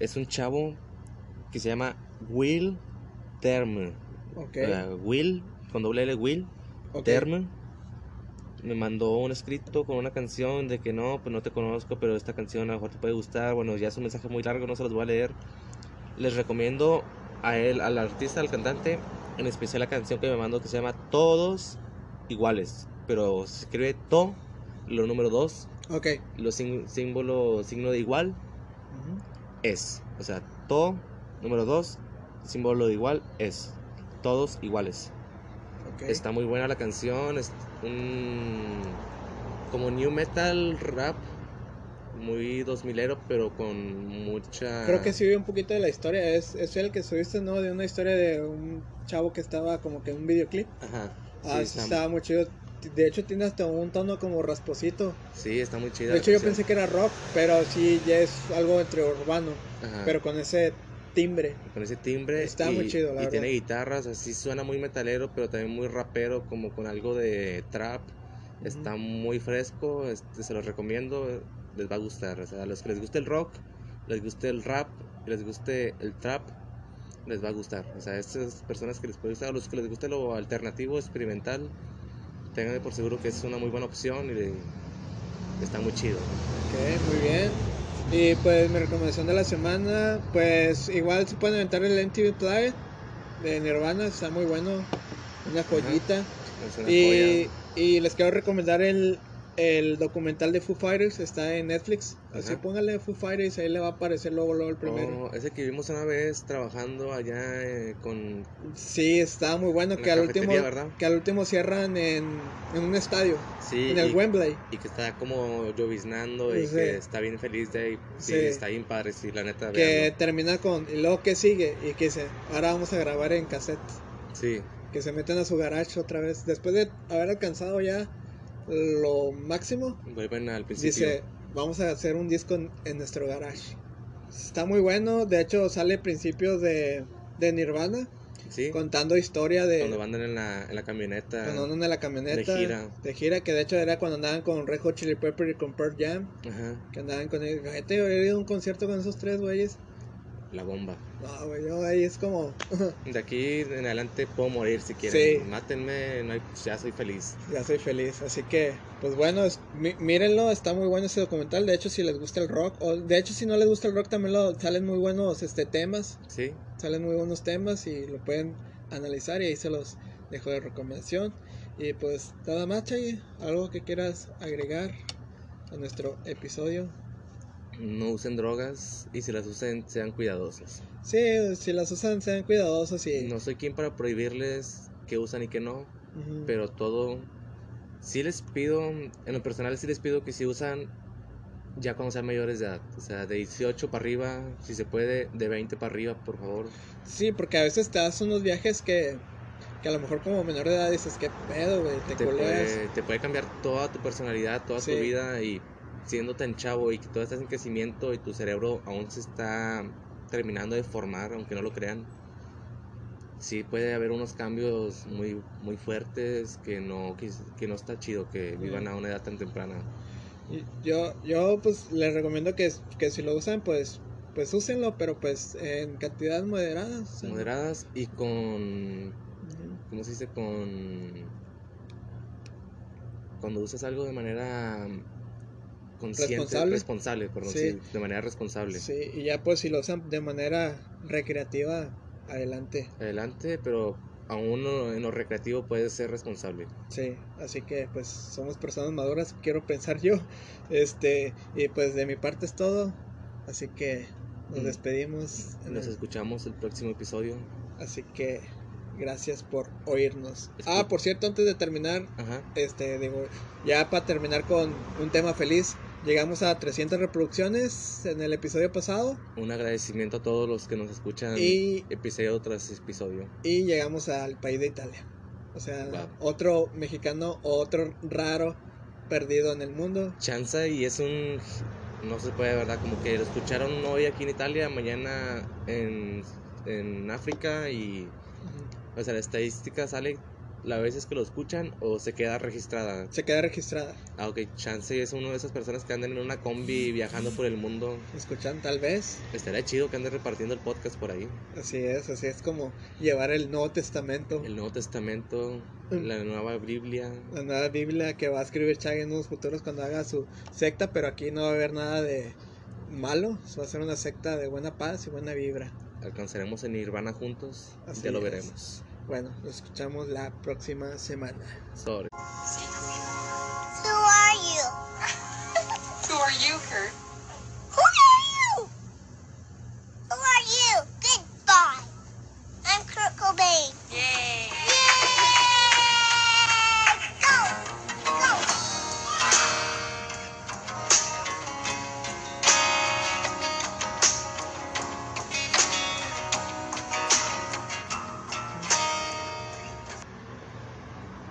Es un chavo que se llama Will Termer. ok, O sea, Will, con doble L, Will ok. Termer. Me mandó un escrito con una canción de que no, pues no te conozco, pero esta canción a lo mejor te puede gustar. Bueno, ya es un mensaje muy largo, no se los voy a leer. Les recomiendo a él, al artista, al cantante, en especial la canción que me mandó que se llama Todos Iguales. Pero se escribe To, lo número 2, Ok. lo símbolo, signo de igual, es. O sea, To, número 2, símbolo de igual, es. Todos iguales. ok. Está muy buena la canción, es un como new metal rap, muy 2000ero, pero con mucha Creo que sí vi un poquito de la historia. Es, es el que subiste, ¿no? De una historia de un chavo que estaba como que en un videoclip. Ajá. Ah, sí, sí, está, estaba muy chido. De hecho, tiene hasta un tono como rasposito. sí, está muy chida. De hecho, yo pensé que era rock, pero sí, ya es algo entre urbano. Ajá, Pero con ese timbre. con ese timbre Está y, muy chido, la y verdad. tiene guitarras, así suena muy metalero, pero también muy rapero, como con algo de trap. Está muy fresco, este, se los recomiendo, les va a gustar. O sea, a los que les guste el rock, les guste el rap, les guste el trap, les va a gustar. O sea, estas personas que les puede gustar, a los que les guste lo alternativo, experimental, tengan por seguro que es una muy buena opción y de- está muy chido. Ok, muy bien. Y pues mi recomendación de la semana, pues igual se pueden aventar el MTV Play de Nirvana, está muy bueno, una joyita. Una Y, y les quiero recomendar el, el documental de Foo Fighters, está en Netflix. Así Ajá. póngale Foo Fighters, ahí le va a aparecer luego, luego el primero. Oh, ese que vimos una vez trabajando allá eh, con Sí, está muy bueno, En que al, último, que al último cierran en, en un estadio, sí en el y, Wembley. y que está como lloviznando y Sí. que está bien feliz de ahí sí, está bien padre sí la neta Que véanlo. termina con, y luego que sigue, y que dice, ahora vamos a grabar en cassette. sí que se meten a su garage otra vez. Después de haber alcanzado ya lo máximo, vuelven al principio dice, vamos a hacer un disco en, en nuestro garage. Está muy bueno, de hecho sale principios de, de Nirvana, sí contando historia de cuando van en la, en la camioneta cuando andan en la camioneta. de gira. de gira, que de hecho era cuando andaban con Red Hot Chili Pepper y con Pearl Jam, Ajá. que andaban con ellos. Fíjate, he ido a un concierto con esos tres güeyes. La bomba. No, güey, yo ahí es como, De aquí en adelante puedo morir si quieren. Sí. Mátenme, no hay- ya soy feliz. ya soy feliz. Así que, pues bueno, es- mí- mírenlo, está muy bueno ese documental. De hecho, si les gusta el rock, o de hecho, si no les gusta el rock, también lo, salen muy buenos este temas. Sí, Salen muy buenos temas y lo pueden analizar y ahí se los dejo de recomendación. Y pues nada más, Chay, algo que quieras agregar a nuestro episodio. No usen drogas y si las usen sean cuidadosos. Sí, si las usan, sean cuidadosos y... No soy quien para prohibirles qué usan y qué no, pero todo sí les pido, en lo personal sí les pido que si usan ya cuando sean mayores de edad, o sea, de 18 para arriba, si se puede, de 20 para arriba, por favor. Sí, porque a veces te das unos viajes que, que a lo mejor como menor de edad dices, qué pedo, güey, te, Te puede, te puede cambiar toda tu personalidad, toda Sí. tu vida y siendo tan chavo y que todo estás en crecimiento y tu cerebro aún se está terminando de formar, aunque no lo crean. Sí puede haber unos cambios muy muy fuertes que no que, que no está chido que vivan a una edad tan temprana. Yo, yo pues les recomiendo que, que si lo usan, pues pues úsenlo, pero pues en cantidades moderadas. o sea, Moderadas y con. ¿cómo se dice? con cuando usas algo de manera consciente, Responsable. responsable, perdón, Sí. sí, de manera responsable. Sí, y ya pues si lo usan de manera recreativa, adelante. adelante, pero aún en lo recreativo puedes ser responsable. Sí, así que pues somos personas maduras, quiero pensar yo. Este, y pues de mi parte es todo. Así que nos Mm. despedimos. Nos el- escuchamos el próximo episodio. Así que gracias por oírnos. Escu- Ah, por cierto, antes de terminar, Ajá. este digo, ya para terminar con un tema feliz, llegamos a 300 reproducciones en el episodio pasado Un agradecimiento a todos los que nos escuchan y, episodio tras episodio. y llegamos al país de Italia. O sea, Wow. otro mexicano, otro raro perdido en el mundo. Chanza y es un... No se puede, ¿verdad? Como que lo escucharon hoy aquí en Italia, mañana en, en África y... O sea, la estadística sale las veces que lo escuchan o se queda registrada. Se queda registrada. Ah, ok, Chance es una de esas personas que andan en una combi viajando por el mundo. Escuchan tal vez. Estaría chido que ande repartiendo el podcast por ahí. Así es, así es como llevar el Nuevo Testamento, El Nuevo Testamento, Mm. la nueva Biblia. la nueva Biblia que va a escribir Chag en unos futuros cuando haga su secta, pero aquí no va a haber nada de malo, va a ser una secta de buena paz y buena vibra. Alcanzaremos en Nirvana juntos. Así ya lo es. veremos. Bueno, nos escuchamos la próxima semana. Sorry. Who are you? Who are you, Kurt?